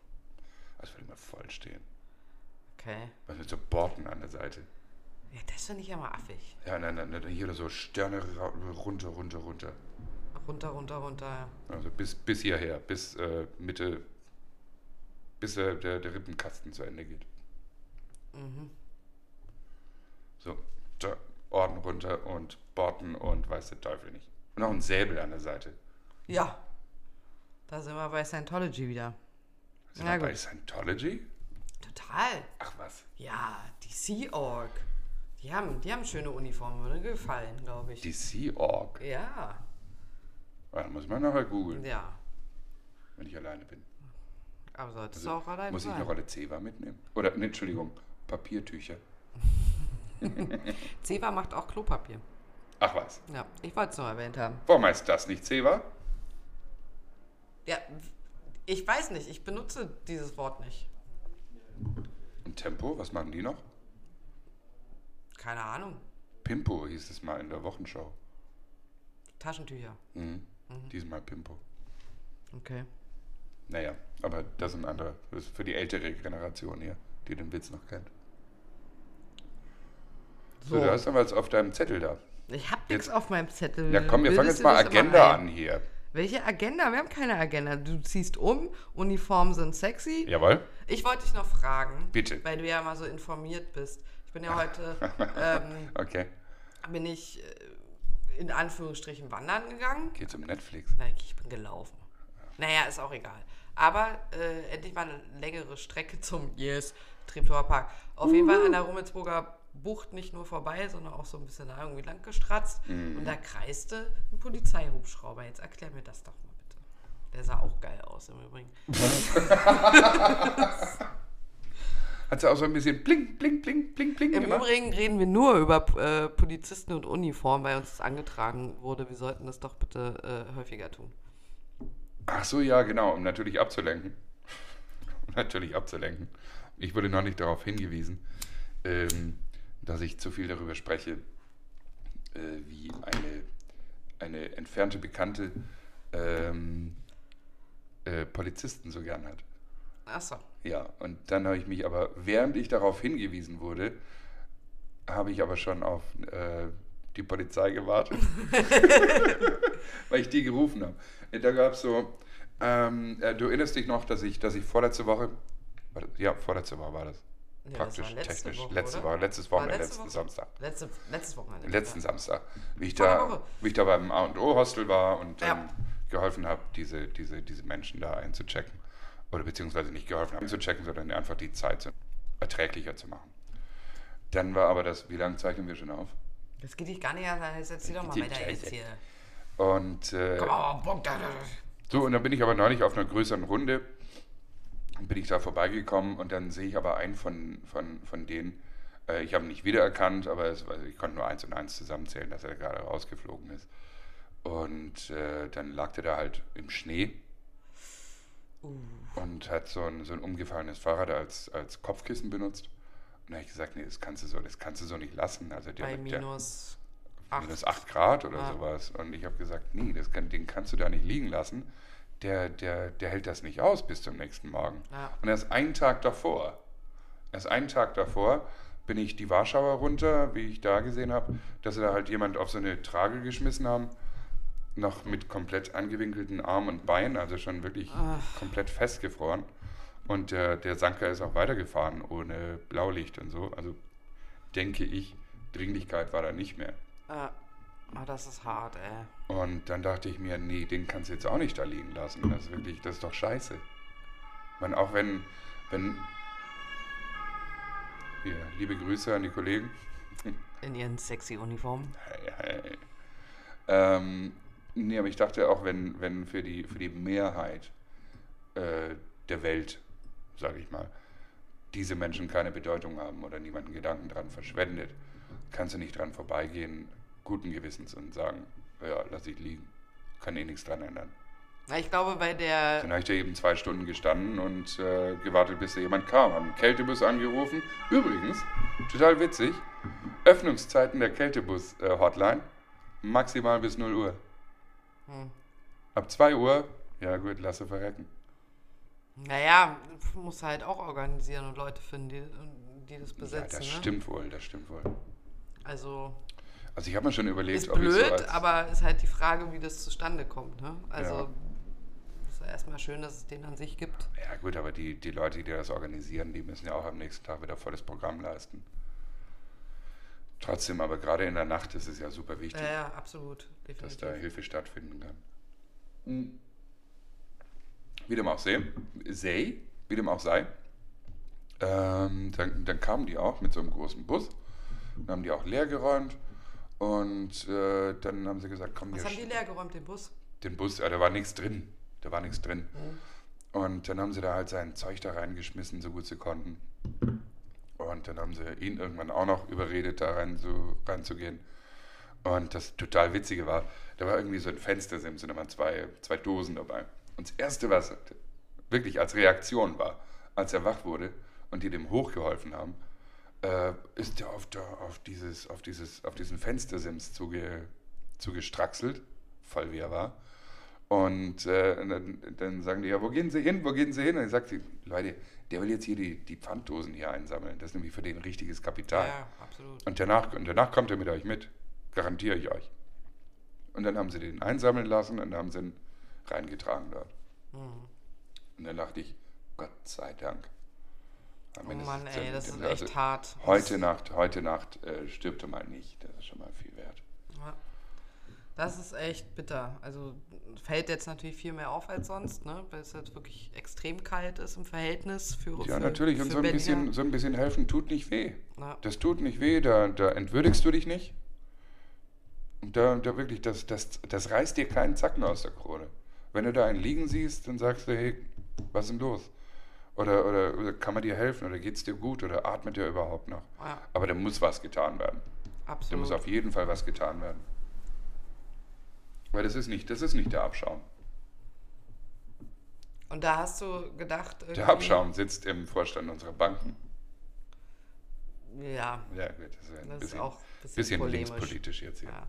Das würde immer voll stehen. Okay. Was mit so Borten an der Seite. Ja, das finde ich ja mal affig. Ja, nein, nein, nein, hier oder so Sterne runter, runter, runter. Runter, runter, runter. Also bis, bis hierher, bis äh, Mitte, bis äh, der, der Rippenkasten zu Ende geht. Mhm. So, da, Orden runter und Borten und weiß der Teufel nicht. Und auch ein Säbel an der Seite. Ja. Da sind wir bei Scientology wieder. Sind Na wir bei gut. Scientology? Total. Ach was. Ja, die Sea Org. Die haben, die haben schöne Uniformen, würde gefallen, glaube ich. Die Sea Org. ja, Ah, muss man nachher googeln, ja. wenn ich alleine bin. Aber solltest Also, du auch allein Muss ich eine Rolle Zewa mitnehmen? Oder, nee, Entschuldigung, Papiertücher. [laughs] Zewa macht auch Klopapier. Ach was. Ja, ich wollte es nur erwähnt haben. Warum heißt das nicht Zewa? Ja, ich weiß nicht, ich benutze dieses Wort nicht. Und Tempo, was machen die noch? Keine Ahnung. Pimpo hieß es mal in der Wochenschau. Taschentücher. Mhm. Diesmal Pimpo. Okay. Naja, aber das ist ein anderer. Das ist für die ältere Generation hier, die den Witz noch kennt. So, So, du hast aber was auf deinem Zettel da. ich habe nichts auf meinem Zettel. Ja, komm, wir fangen jetzt mal Agenda an hier. Welche Agenda? Wir haben keine Agenda. Du ziehst um, Uniformen sind sexy. Jawohl? Ich wollte dich noch fragen, Bitte. weil du ja mal so informiert bist. Ich bin ja heute, ähm, [laughs] Okay. bin ich äh, in Anführungsstrichen wandern gegangen. Geht zum Netflix. Nein, ich bin gelaufen. Naja, ist auch egal. Aber äh, endlich mal eine längere Strecke zum Yes, Treptower Park. Auf jeden Fall an der Rummelsburger Bucht nicht nur vorbei, sondern auch so ein bisschen da irgendwie lang gestratzt. Und da kreiste ein Polizeihubschrauber. Jetzt erklär mir das doch mal bitte. Der sah auch geil aus im Übrigen. [laughs] [laughs] Hat sie auch so ein bisschen bling, bling, bling, bling, bling Im gemacht? Übrigen reden wir nur über äh, Polizisten und Uniform, weil uns das angetragen wurde. Wir sollten das doch bitte äh, häufiger tun. Ach so, ja, genau, um natürlich abzulenken. [laughs] Um natürlich abzulenken. Ich wurde noch nicht darauf hingewiesen, ähm, dass ich zu viel darüber spreche, äh, wie eine, eine entfernte Bekannte ähm, äh, Polizisten so gern hat. Achso. Ja, und dann habe ich mich aber, während ich darauf hingewiesen wurde, habe ich aber schon auf äh, die Polizei gewartet, [laughs] weil ich die gerufen habe. Da gab es so, ähm, äh, du erinnerst dich noch, dass ich, dass ich vorletzte Woche, ja, vorletzte Woche war das, Ja, praktisch, letzte technisch, Woche, letzte? Woche, letztes Wochenende, letzte letzten Woche? Samstag. Letzte, letztes Wochenende. Letzten ja. Samstag, wie ich, da, wie ich da beim A&O-Hostel war und Ja. ähm, geholfen habe, diese, diese, diese Menschen da einzuchecken. Oder beziehungsweise nicht geholfen habe, einzuchecken, sondern einfach die Zeit zu, erträglicher zu machen. Dann war aber das, wie lange zeichnen wir schon auf? Das geht dich gar nicht an, jetzt erzähl doch mal weiter jetzt hier. Und äh, Komm Punkt. so, und dann bin ich aber neulich auf einer größeren Runde, bin ich da vorbeigekommen und dann sehe ich aber einen von, von, von denen, äh, ich habe ihn nicht wiedererkannt, aber es, also ich konnte nur eins und eins zusammenzählen, dass er gerade rausgeflogen ist. Und äh, dann lag der da halt im Schnee und hat so ein, so ein umgefallenes Fahrrad als, als Kopfkissen benutzt. Und da habe ich gesagt, nee, das kannst du so, das kannst du so nicht lassen. Also der, Bei der, minus minus 8. 8 Grad oder Ah. sowas. Und ich habe gesagt, nee, das kann, den kannst du da nicht liegen lassen. Der, der, der hält das nicht aus bis zum nächsten Morgen. Ja. Und erst einen Tag davor, erst einen Tag davor bin ich die Warschauer runter, wie ich da gesehen habe, dass sie da halt jemand auf so eine Trage geschmissen haben, noch mit komplett angewinkelten Arm und Bein, also schon wirklich Ach. komplett festgefroren. Und der, der Sanker ist auch weitergefahren ohne Blaulicht und so. Also denke ich, Dringlichkeit war da nicht mehr. Ah, ah, das ist hart, ey. Und dann dachte ich mir, nee, den kannst du jetzt auch nicht da liegen lassen. Das ist wirklich, das ist doch scheiße. Man, auch wenn, wenn, hier, liebe Grüße an die Kollegen. In ihren sexy Uniformen. Hey, hey. Ähm, nee, aber ich dachte auch, wenn, wenn für die, für die Mehrheit äh, der Welt, sage ich mal, diese Menschen keine Bedeutung haben oder niemanden Gedanken dran verschwendet, kannst du nicht dran vorbeigehen, guten Gewissens und sagen, ja, lass ich liegen, kann eh nichts dran ändern. Na, ich glaube, bei der. Dann habe ich da eben zwei Stunden gestanden und äh, gewartet, bis da jemand kam. Haben einen Kältebus angerufen. Übrigens, total witzig, Öffnungszeiten der Kältebus-Hotline maximal bis 0 Uhr. Hm. Ab 2 Uhr, ja gut, lasse verrecken. Naja, muss halt auch organisieren und Leute finden, die, die das Ja, besetzen. das ne? stimmt wohl, das stimmt wohl. Also Also ich habe mir schon überlegt, ist ob ich so blöd, als, aber ist halt die Frage, wie das zustande kommt. Ne? Also Ja. ist ja erstmal schön, dass es den an sich gibt. Ja gut, aber die, die Leute, die das organisieren, die müssen ja auch am nächsten Tag wieder volles Programm leisten. Trotzdem, aber gerade in der Nacht ist es ja super wichtig, Ja, ja, absolut. dass Definitiv. da Hilfe stattfinden kann. Hm. Wie dem auch sei, sei wie dem auch sei, ähm, dann, dann kamen die auch mit so einem großen Bus, dann haben die auch leer geräumt und äh, dann haben sie gesagt, komm, Was haben die leer geräumt, den Bus? den Bus, äh, da war nichts drin. Da war nichts drin. Mhm. Und dann haben sie da halt sein Zeug da reingeschmissen, so gut sie konnten. Und dann haben sie ihn irgendwann auch noch überredet, da rein zu, reinzugehen. Und das total Witzige war, da war irgendwie so ein Fenstersims und da waren zwei, zwei Dosen dabei. Und das Erste, was wirklich als Reaktion war, als er wach wurde und die dem hochgeholfen haben, äh, ist er auf, auf, dieses, auf, dieses, auf diesen Fenstersims zuge, zugestraxelt, voll wie er war. Und äh, dann, dann sagen die, ja, wo gehen Sie hin, wo gehen Sie hin? Und dann sagt sie, Leute, der will jetzt hier die, die Pfanddosen hier einsammeln. Das ist nämlich für den richtiges Kapital. Ja, absolut. Und danach, und danach kommt er mit euch mit. Garantiere ich euch. Und dann haben sie den einsammeln lassen und haben sie ihn reingetragen dort. Mhm. Und dann dachte ich, Gott sei Dank. Am Oh Mann, ey, das ist dann- echt also hart. Heute Nacht, heute Nacht äh, stirbt er mal nicht. Das ist schon mal viel. Das ist echt bitter. Also fällt jetzt natürlich viel mehr auf als sonst, ne? weil es jetzt wirklich extrem kalt ist im Verhältnis für Ja, für, natürlich. Und so ein, Berliner. bisschen, so ein bisschen helfen tut nicht weh. Ja. Das tut nicht weh, da, da entwürdigst du dich nicht. Und da, da wirklich, das, das, das reißt dir keinen Zacken aus der Krone. Wenn du da einen liegen siehst, dann sagst du, hey, was ist denn los? Oder, oder, oder kann man dir helfen? Oder geht es dir gut? Oder atmet ihr überhaupt noch? Ja, Aber da muss was getan werden. Da absolut. muss auf jeden Fall was getan werden. Weil das ist nicht, das ist nicht der Abschaum. Und da hast du gedacht, Der Abschaum sitzt im Vorstand unserer Banken. Ja, Ja, gut, das ist ein das bisschen, ist auch ein bisschen, bisschen linkspolitisch jetzt hier. Ja.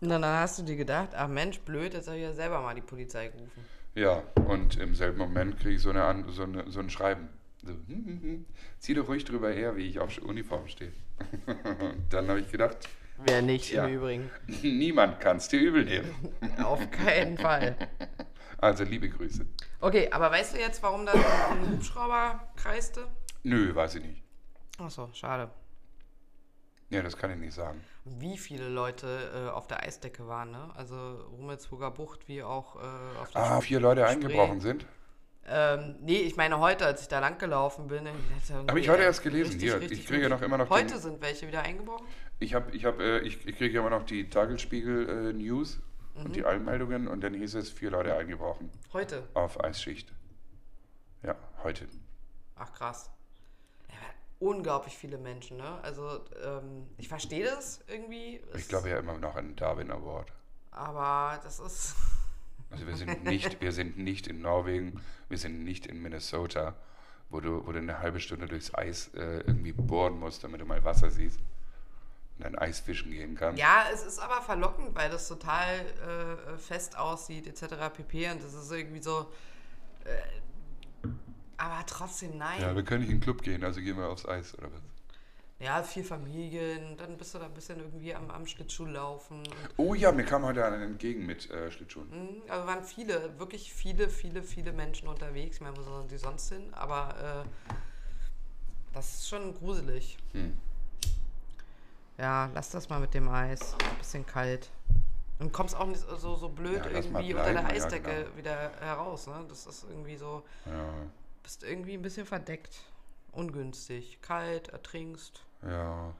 Und dann hast du dir gedacht, ach Mensch, blöd, jetzt habe ich ja selber mal die Polizei gerufen. Ja, und im selben Moment kriege ich so, eine, so, eine, so ein Schreiben. So, hm, hm, hm. Zieh doch ruhig drüber her, wie ich auf Uniform stehe. [laughs] Dann habe ich gedacht, Wer nicht Ja. im Übrigen. [laughs] niemand kann es dir übel nehmen. [laughs] Auf keinen Fall. [laughs] Also liebe Grüße. Okay, aber weißt du jetzt, warum da ein Hubschrauber kreiste? Nö, weiß ich nicht. Achso, schade. Ja, das kann ich nicht sagen. Wie viele Leute äh, auf der Eisdecke waren, ne? Also Rummelsburger Bucht wie auch äh, auf der Ah, Spree. vier Leute eingebrochen sind. Ähm, nee, ich meine heute, als ich da lang gelaufen bin. Habe ich heute erst gelesen. Hier, ich kriege ja noch immer noch Heute sind welche wieder eingebrochen. Ich habe, ich habe, äh, ich, ich kriege immer noch die Tagesspiegel äh, Mhm. und die Allmeldungen und dann hieß es vier Leute eingebrochen Heute. auf Eisschicht. Ja, heute. Ach krass. Ja, unglaublich viele Menschen, ne? Also ähm, ich verstehe das irgendwie. Ich glaube ja immer noch an den Darwin Award. Aber das ist. [laughs] Also wir sind nicht, wir sind nicht in Norwegen, wir sind nicht in Minnesota, wo du, wo du eine halbe Stunde durchs Eis äh, irgendwie bohren musst, damit du mal Wasser siehst dann Eis fischen gehen kannst. Ja, es ist aber verlockend, weil das total äh, fest aussieht, etc. pp. Und das ist irgendwie so. Äh, aber trotzdem nein. Ja, wir können nicht in den Club gehen, also gehen wir aufs Eis oder was? Ja, vier Familien, dann bist du da ein bisschen irgendwie am, am Schlittschuh laufen. Und, Oh ja, mir kam heute einer entgegen mit äh, Schlittschuhen. mh, also waren viele, wirklich viele, viele, viele Menschen unterwegs. Ich meine, wo sollen die sonst hin? Aber äh, das ist schon gruselig. Hm. Ja, lass das mal mit dem Eis. Ein bisschen kalt. Und kommst auch nicht so, so blöd Ja, irgendwie unter der bleiben, ja, Eisdecke genau. wieder heraus. Ne? Das ist irgendwie so, Ja, bist irgendwie ein bisschen verdeckt. Ungünstig. Kalt, ertrinkst. ja.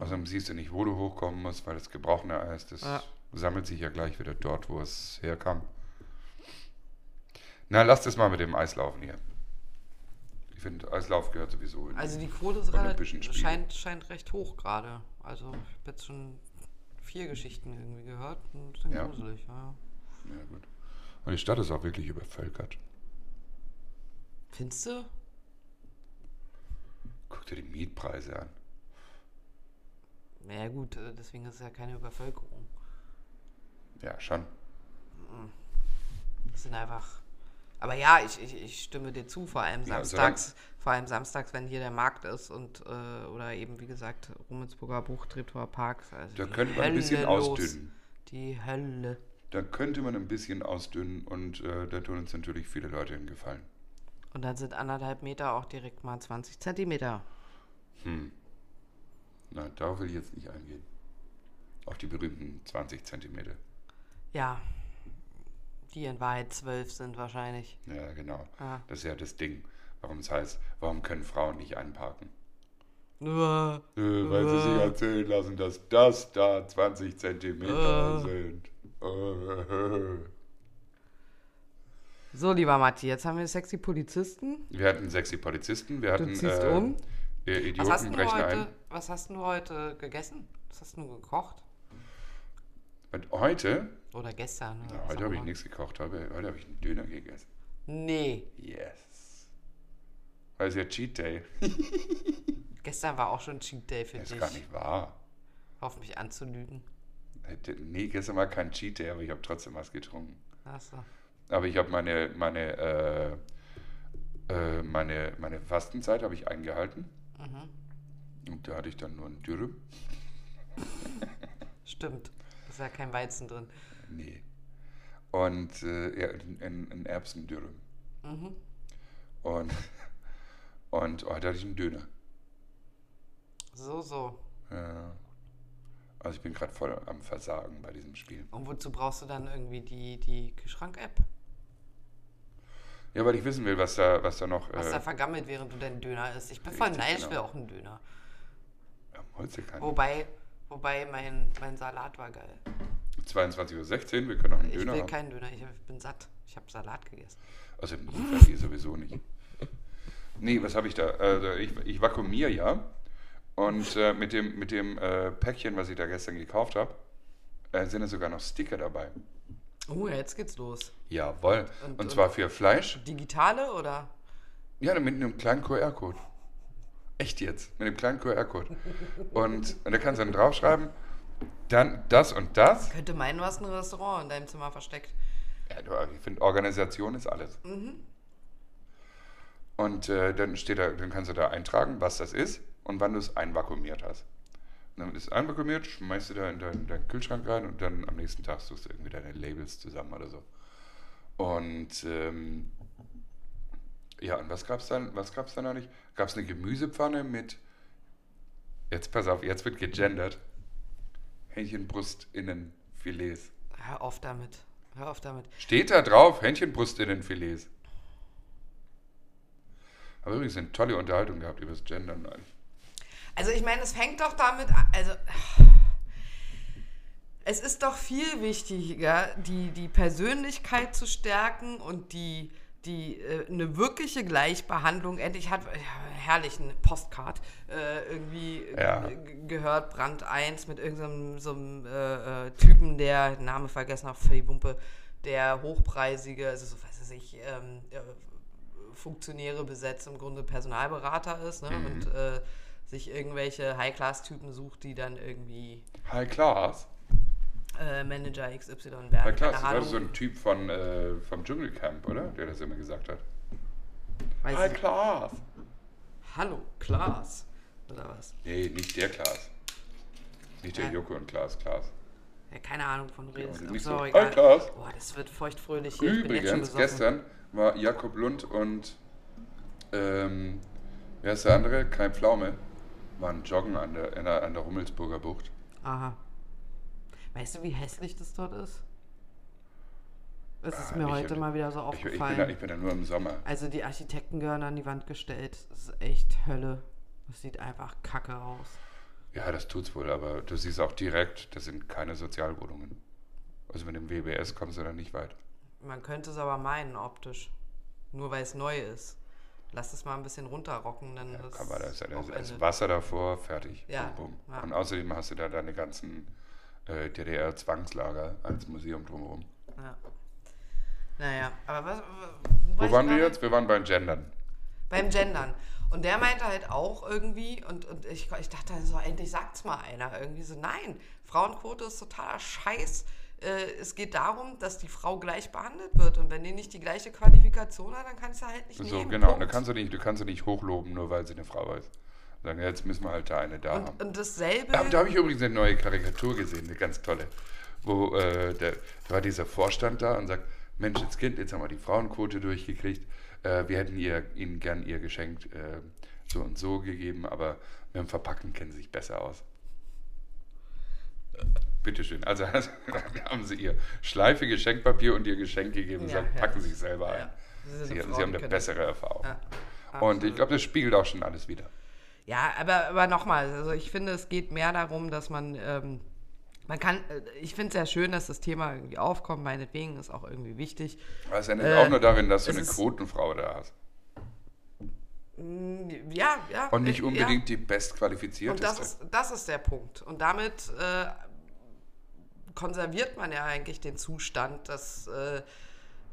Außerdem siehst du nicht, wo du hochkommen musst, weil das gebrochene Eis, das Ja. sammelt sich ja gleich wieder dort, wo es herkam. Na, lass das mal mit dem Eislaufen hier. Finde, Eislauf gehört sowieso in Also die Quote ist relativ, scheint, scheint recht hoch gerade. Also ich habe jetzt schon vier Geschichten irgendwie gehört und sind Ja. gruselig. Ja. Ja, gut. Und die Stadt ist auch wirklich übervölkert. Findest du? Guck dir die Mietpreise an. naja gut, äh, deswegen ist es ja keine Übervölkerung. Ja, schon. Das sind einfach. Aber ja, ich, ich, ich stimme dir zu, vor allem Ja, samstags, vor allem samstags, wenn hier der Markt ist und äh, oder eben wie gesagt Rummelsburger Buch, Treptower Park. Also Da könnte man ein bisschen los. ausdünnen. Die Hölle. Da könnte man ein bisschen ausdünnen und äh, da tun uns natürlich viele Leute einen Gefallen. Und dann sind anderthalb Meter auch direkt mal 20 Zentimeter. Na, darauf will ich jetzt nicht eingehen. Auf die berühmten 20 Zentimeter. Ja. Die in Wahrheit zwölf sind wahrscheinlich. Ja, genau. Ah. Das ist ja das Ding. Warum es heißt, warum können Frauen nicht einparken? Uah. Äh, weil sie sich erzählen lassen, dass das da 20 Zentimeter Äh. sind. Äh. So, lieber Matti, jetzt haben wir sexy Polizisten. Wir hatten sexy Polizisten, wir Du hatten ziehst äh, um. Was hast, Idioten du brechen heute, ein. was hast du heute gegessen? Was hast du gekocht? Und heute, Oder gestern? Oder was heute habe ich nichts gekocht, heute, heute habe ich einen Döner gegessen. Nee, Yes. Weil es ja Cheat Day. [laughs] gestern war auch schon Cheat Day für Das ist dich. gar nicht wahr. Auf mich anzulügen. Nee, gestern war kein Cheat Day, aber ich habe trotzdem was getrunken. Achso. Aber ich habe meine, meine, äh, äh, meine, meine Fastenzeit habe ich eingehalten. Mhm. Und da hatte ich dann nur einen Dürüm. [laughs] Stimmt. Ist ja kein Weizen drin. Nee. Und äh, ja, ein, ein Erbsendürüm. Mhm. Und, [laughs] und heute hatte ich einen Döner. So, so. Ja. Also ich bin gerade voll am Versagen bei diesem Spiel. Und wozu brauchst du dann irgendwie die, die Kühlschrank-App? Ja, weil ich wissen will, was da, was da noch. Was äh, da vergammelt, während du deinen Döner isst. Ich bin voll neidisch, ich genau. will auch einen Döner. ja, heute kann Wobei, wobei mein, mein Salat war geil. 22.16 Uhr, wir können noch einen Ich Döner will haben. keinen Döner, ich bin satt. Ich habe Salat gegessen. Also im Lieferli sowieso nicht. Nee, was habe ich da? Also ich, ich vakuumiere ja. Und äh, mit dem, mit dem äh, Päckchen, was ich da gestern gekauft habe, äh, sind da sogar noch Sticker dabei. Oh, jetzt geht's los. Jawohl. Und- Und, und- zwar für Fleisch. Digitale oder? Ja, mit einem kleinen QR-Code. Echt jetzt, mit einem kleinen QR-Code. Und, und da kannst du dann draufschreiben, dann das und das. Könnte meinen, du hast ein Restaurant in deinem Zimmer versteckt. Ja, du, ich finde, Organisation ist alles. Und äh, dann steht da, dann kannst du da eintragen, was das ist und wann du es einvakuumiert hast. Und dann ist es einvakuumiert, schmeißt du da in deinen, deinen Kühlschrank rein und dann am nächsten Tag suchst du irgendwie deine Labels zusammen oder so. Und ähm, ja, und was gab's dann? Was gab's dann noch nicht? Gab es eine Gemüsepfanne mit. Jetzt pass auf, jetzt wird gegendert. Hähnchenbrustinnenfilets. Hör auf damit. Hör auf damit. Steht da drauf, Hähnchenbrustinnenfilets. Aber übrigens eine tolle Unterhaltung gehabt über das Gendern. Also ich meine, es fängt doch damit an, also es ist doch viel wichtiger, die, die Persönlichkeit zu stärken und die, die äh, eine wirkliche Gleichbehandlung. Endlich hat ja, herrlichen Postcard äh, irgendwie Ja. g- gehört, Brand 1 mit irgendeinem so einem, äh, äh, Typen, der Name vergessen habe, für die Wumpe, der hochpreisige, also so weiß ich, ähm, äh, Funktionäre besetzt, im Grunde Personalberater ist ne? Mhm. und äh, sich irgendwelche High-Class-Typen sucht, die dann irgendwie High Class. Äh, Manager XY werden. Class, Keine das war so ein Typ von, äh, vom Dschungelcamp, oder? Der das immer gesagt hat. Weiß ich- Class. Hallo, Klaas. Oder was? Nee, nicht der Klaas. Nicht der Ja. Joko und Klaas, Klaas. Ja, keine Ahnung von redest. Ja, so, so. egal. Hi, Klaas. Boah, das wird feuchtfröhlich hier. ich bin jetzt schon Übrigens, gestern war Jakob Lund und ähm, wer ist der andere? Kai Pflaume. Waren joggen an der, an der Rummelsburger Bucht. Aha. Weißt du, wie hässlich das dort ist? Es ist Ah, mir heute mal wieder so Ich, ich, bin aufgefallen. da, ich bin da nur im Sommer. also die Architekten gehören an die Wand gestellt. Das ist echt Hölle. Das sieht einfach kacke aus. Ja, das tut's wohl, aber du siehst auch direkt, das sind keine Sozialwohnungen. Also mit dem WBS kommst du da nicht weit. Man könnte es aber meinen, optisch. Nur weil es neu ist. Lass es mal ein bisschen runterrocken, dann ist Aber da ist ja das Ende. Wasser davor, fertig. Ja, Bum, bum. ja. Und außerdem hast du da deine ganzen äh, DDR-Zwangslager als Museum drumherum. Ja. Naja, aber was. Wo ich waren wir jetzt? Wir waren beim Gendern. Beim Gendern. Und der meinte halt auch irgendwie, und, und ich, ich dachte so, endlich sagt's mal einer. Irgendwie so, nein, Frauenquote ist totaler Scheiß. Äh, es geht darum, dass die Frau gleich behandelt wird. Und wenn die nicht die gleiche Qualifikation hat, dann kann sie halt nicht So, nehmen. genau. Und Punkt. da kannst du nicht, du kannst sie nicht hochloben, nur weil sie eine Frau ist. Sagen, jetzt müssen wir halt da eine da haben. und, und dasselbe. Da, da habe ich übrigens eine neue Karikatur gesehen, eine ganz tolle. Wo äh, der, da war dieser Vorstand da und sagt, Mensch, jetzt Kind, jetzt haben wir die Frauenquote durchgekriegt. Äh, wir hätten ihr, ihnen gern ihr Geschenk äh, so und so gegeben, aber mit dem Verpacken kennen sie sich besser aus. Bitteschön. Also [laughs] haben sie ihr Schleife Geschenkpapier und ihr Geschenk gegeben und Ja, sagen, packen Sie sich selber ein. Ja. Sie Sie, sie haben eine bessere Erfahrung. Und ich glaube, das spiegelt auch schon alles wieder. Ja, aber, aber nochmal, also ich finde, es geht mehr darum, dass man, ähm, man kann, äh, ich finde es sehr schön, dass das Thema irgendwie aufkommt, meinetwegen ist auch irgendwie wichtig. Aber es endet Äh, auch nur darin, dass du eine Quotenfrau da hast. Ja, ja. Und nicht äh, unbedingt ja. die bestqualifizierteste. Und das ist, das ist der Punkt. Und damit äh, konserviert man ja eigentlich den Zustand, dass äh,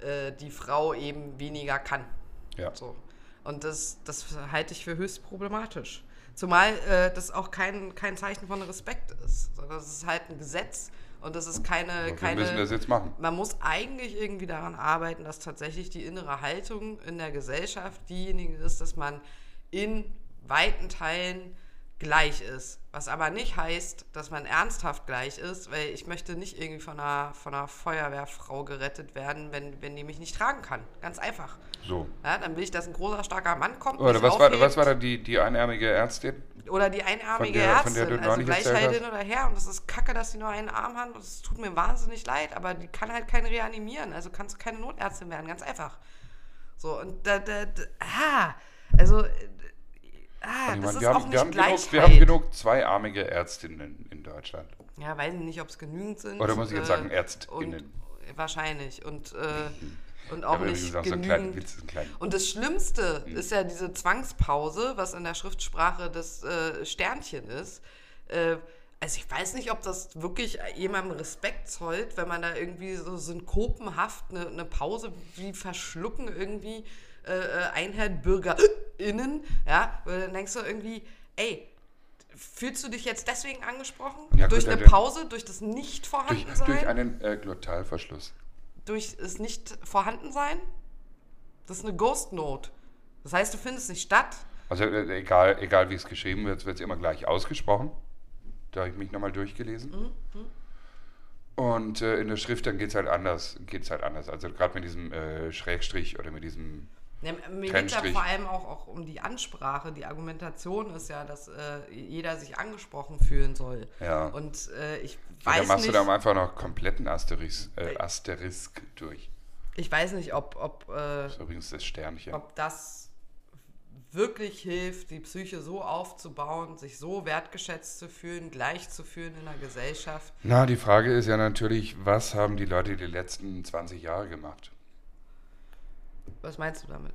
äh, die Frau eben weniger kann. ja. So. Und das, das halte ich für höchst problematisch. Zumal äh, das auch kein, kein Zeichen von Respekt ist. sondern Das ist halt ein Gesetz und das ist keine. Aber wir keine müssen das jetzt machen. man muss eigentlich irgendwie daran arbeiten, dass tatsächlich die innere Haltung in der Gesellschaft diejenige ist, dass man in weiten Teilen gleich ist. Was aber nicht heißt, dass man ernsthaft gleich ist, weil ich möchte nicht irgendwie von einer, von einer Feuerwehrfrau gerettet werden, wenn, wenn die mich nicht tragen kann. Ganz einfach. So. Ja, dann will ich, dass ein großer, starker Mann kommt. Oder was war, was war da die, die einärmige Ärztin? Oder die einarmige Von der- von der Ärztin, du also Gleichheldin oder her. Und das ist kacke, dass die nur einen Arm haben. Das tut mir wahnsinnig leid, aber die kann halt keinen reanimieren. Also kannst du keine Notärztin werden, ganz einfach. So, und da, da, da ah, also, ah, Ich das ist wir, auch haben, nicht wir, haben genug, wir haben genug zweiarmige Ärztinnen in Deutschland. Ja, weiß ich nicht, ob es genügend sind. Oder muss ich jetzt sagen, Und, ÄrztInnen? wahrscheinlich. Und, äh, [laughs] und auch habe nicht auch so einen genügend. einen kleinen. Und das Schlimmste ist ja diese Zwangspause, was in der Schriftsprache das äh, Sternchen ist. Äh, also ich weiß nicht, ob das wirklich jemandem Respekt zollt, wenn man da irgendwie so synkopenhaft eine, eine Pause wie verschlucken irgendwie äh, äh, einhält, BürgerInnen, ja, weil dann denkst du irgendwie, ey, fühlst du dich jetzt deswegen angesprochen? Ja, gut, durch ja, eine Pause, durch das Durch, Nicht-Vorhandensein? durch einen äh, Glottalverschluss. durch es nicht vorhanden sein. Das ist eine Ghost Note. Das heißt, du findest nicht statt. Also äh, egal, egal wie es geschrieben wird, wird es immer gleich ausgesprochen. Da habe ich mich nochmal durchgelesen. Mhm, Und äh, in der Schrift dann geht es halt anders. Geht's halt anders. Also gerade mit diesem äh, Schrägstrich oder mit diesem Ja, mir geht ja Trennstrich. vor allem auch, auch um die Ansprache. Die Argumentation ist ja, dass äh, jeder sich angesprochen fühlen soll. Ja. Und äh, ich da weiß machst nicht, du dann einfach noch kompletten Asterisk, äh, Asterisk durch. ich weiß nicht, ob, ob, äh, Das ist übrigens das Sternchen. ob das wirklich hilft, die Psyche so aufzubauen, sich so wertgeschätzt zu fühlen, gleich zu fühlen in der Gesellschaft. Na, die Frage ist ja natürlich, was haben die Leute die letzten 20 Jahre gemacht? Was meinst du damit?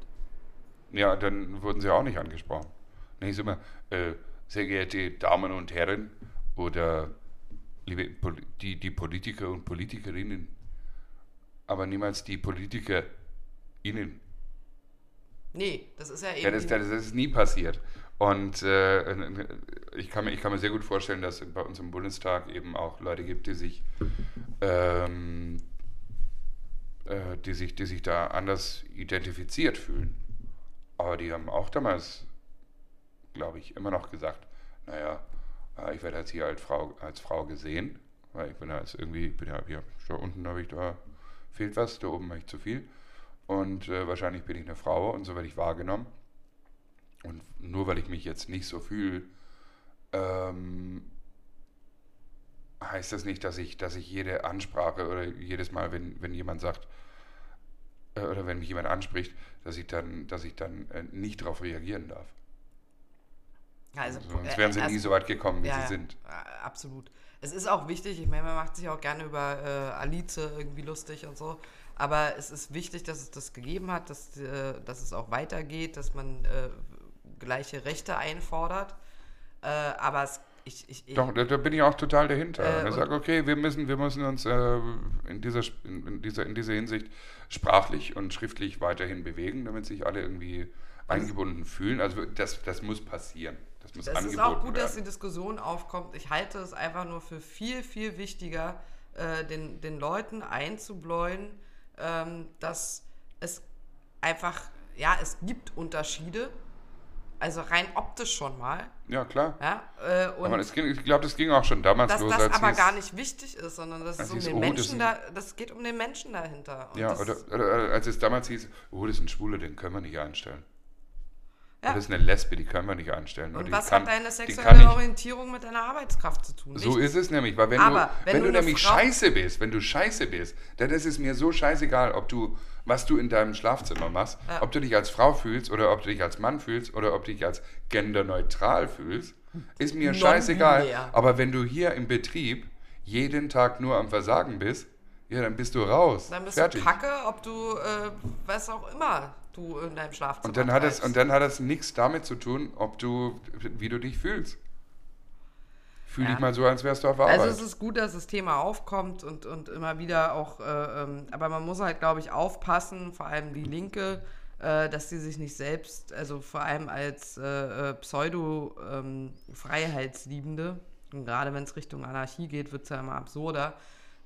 Ja, dann wurden sie auch nicht angesprochen. Nicht immer, äh, sehr geehrte Damen und Herren oder liebe Pol die, die Politiker und Politikerinnen, aber niemals die PolitikerInnen. Nee, das ist ja eben. Ja, das, das ist nie passiert. Und äh, ich, kann mir, ich kann mir sehr gut vorstellen, dass es bei uns im Bundestag eben auch Leute gibt, die sich, ähm, äh, die sich, die sich da anders identifiziert fühlen. Aber die haben auch damals, glaube ich, immer noch gesagt, naja, äh, ich werde jetzt hier als Frau, als Frau gesehen, weil ich bin ja jetzt irgendwie, bin ja hier, da unten habe ich da, fehlt was, da oben habe ich zu viel. Und äh, wahrscheinlich bin ich eine Frau und so werde ich wahrgenommen. Und nur weil ich mich jetzt nicht so fühle, ähm, heißt das nicht, dass ich, dass ich jede Ansprache oder jedes Mal, wenn, wenn jemand sagt, äh, oder wenn mich jemand anspricht, dass ich dann, dass ich dann äh, nicht darauf reagieren darf. also, Sonst äh, wären sie nie erst- so weit gekommen, wie Ja, sie sind. absolut. Es ist auch wichtig, ich meine, man macht sich auch gerne über äh, Alice irgendwie lustig und so, aber es ist wichtig, dass es das gegeben hat, dass, äh, dass es auch weitergeht, dass man äh, gleiche Rechte einfordert, aber es ich, ich, ich Doch, da, da bin ich auch total dahinter. Äh, ich sage, okay, wir müssen, wir müssen uns äh, in, dieser, in, in, dieser, in dieser Hinsicht sprachlich und schriftlich weiterhin bewegen, damit sich alle irgendwie eingebunden fühlen. Also das, das muss passieren. Das muss Es ist auch gut, dass die werden. Diskussion aufkommt. Ich halte es einfach nur für viel, viel wichtiger, äh, den, den Leuten einzubläuen, ähm, dass es einfach, ja, es gibt Unterschiede. Also rein optisch schon mal. Ja, klar. Ja, äh, Aber es ging, ich glaube, das ging auch schon damals dass los, das als aber hieß- gar nicht wichtig ist, sondern dass es um hieß, den oh, das Menschen sind- da, das geht um den Menschen dahinter. Und Ja, das, oder, oder als es damals hieß, oh, das ist ein Schwule, den können wir nicht einstellen. Ja. Das ist eine Lesbe, die können wir nicht einstellen. und was kann, hat deine sexuelle Orientierung mit deiner Arbeitskraft zu tun? So ist es nämlich, weil wenn Aber du, wenn wenn du du nämlich Frau- scheiße bist, wenn du scheiße bist, dann ist es mir so scheißegal, ob du, was du in deinem Schlafzimmer machst, Ja. ob du dich als Frau fühlst oder ob du dich als Mann fühlst oder ob du dich als genderneutral fühlst, ist mir scheißegal. Aber wenn du hier im Betrieb jeden Tag nur am Versagen bist, ja, dann bist du raus. Dann bist Fertig. du Kacke, ob du, äh, was auch immer du in deinem Schlafzimmer Und dann hat es und dann hat es nichts damit zu tun, ob du wie du dich fühlst. Fühl Ja. dich mal so, als wärst du auf Arbeit. Also es ist gut, dass das Thema aufkommt und, und immer wieder auch, äh, ähm, aber man muss halt, glaube ich, aufpassen, vor allem die Linke, äh, dass sie sich nicht selbst, also vor allem als äh, äh, Pseudo-Freiheitsliebende, und gerade wenn es Richtung Anarchie geht, wird es ja immer absurder,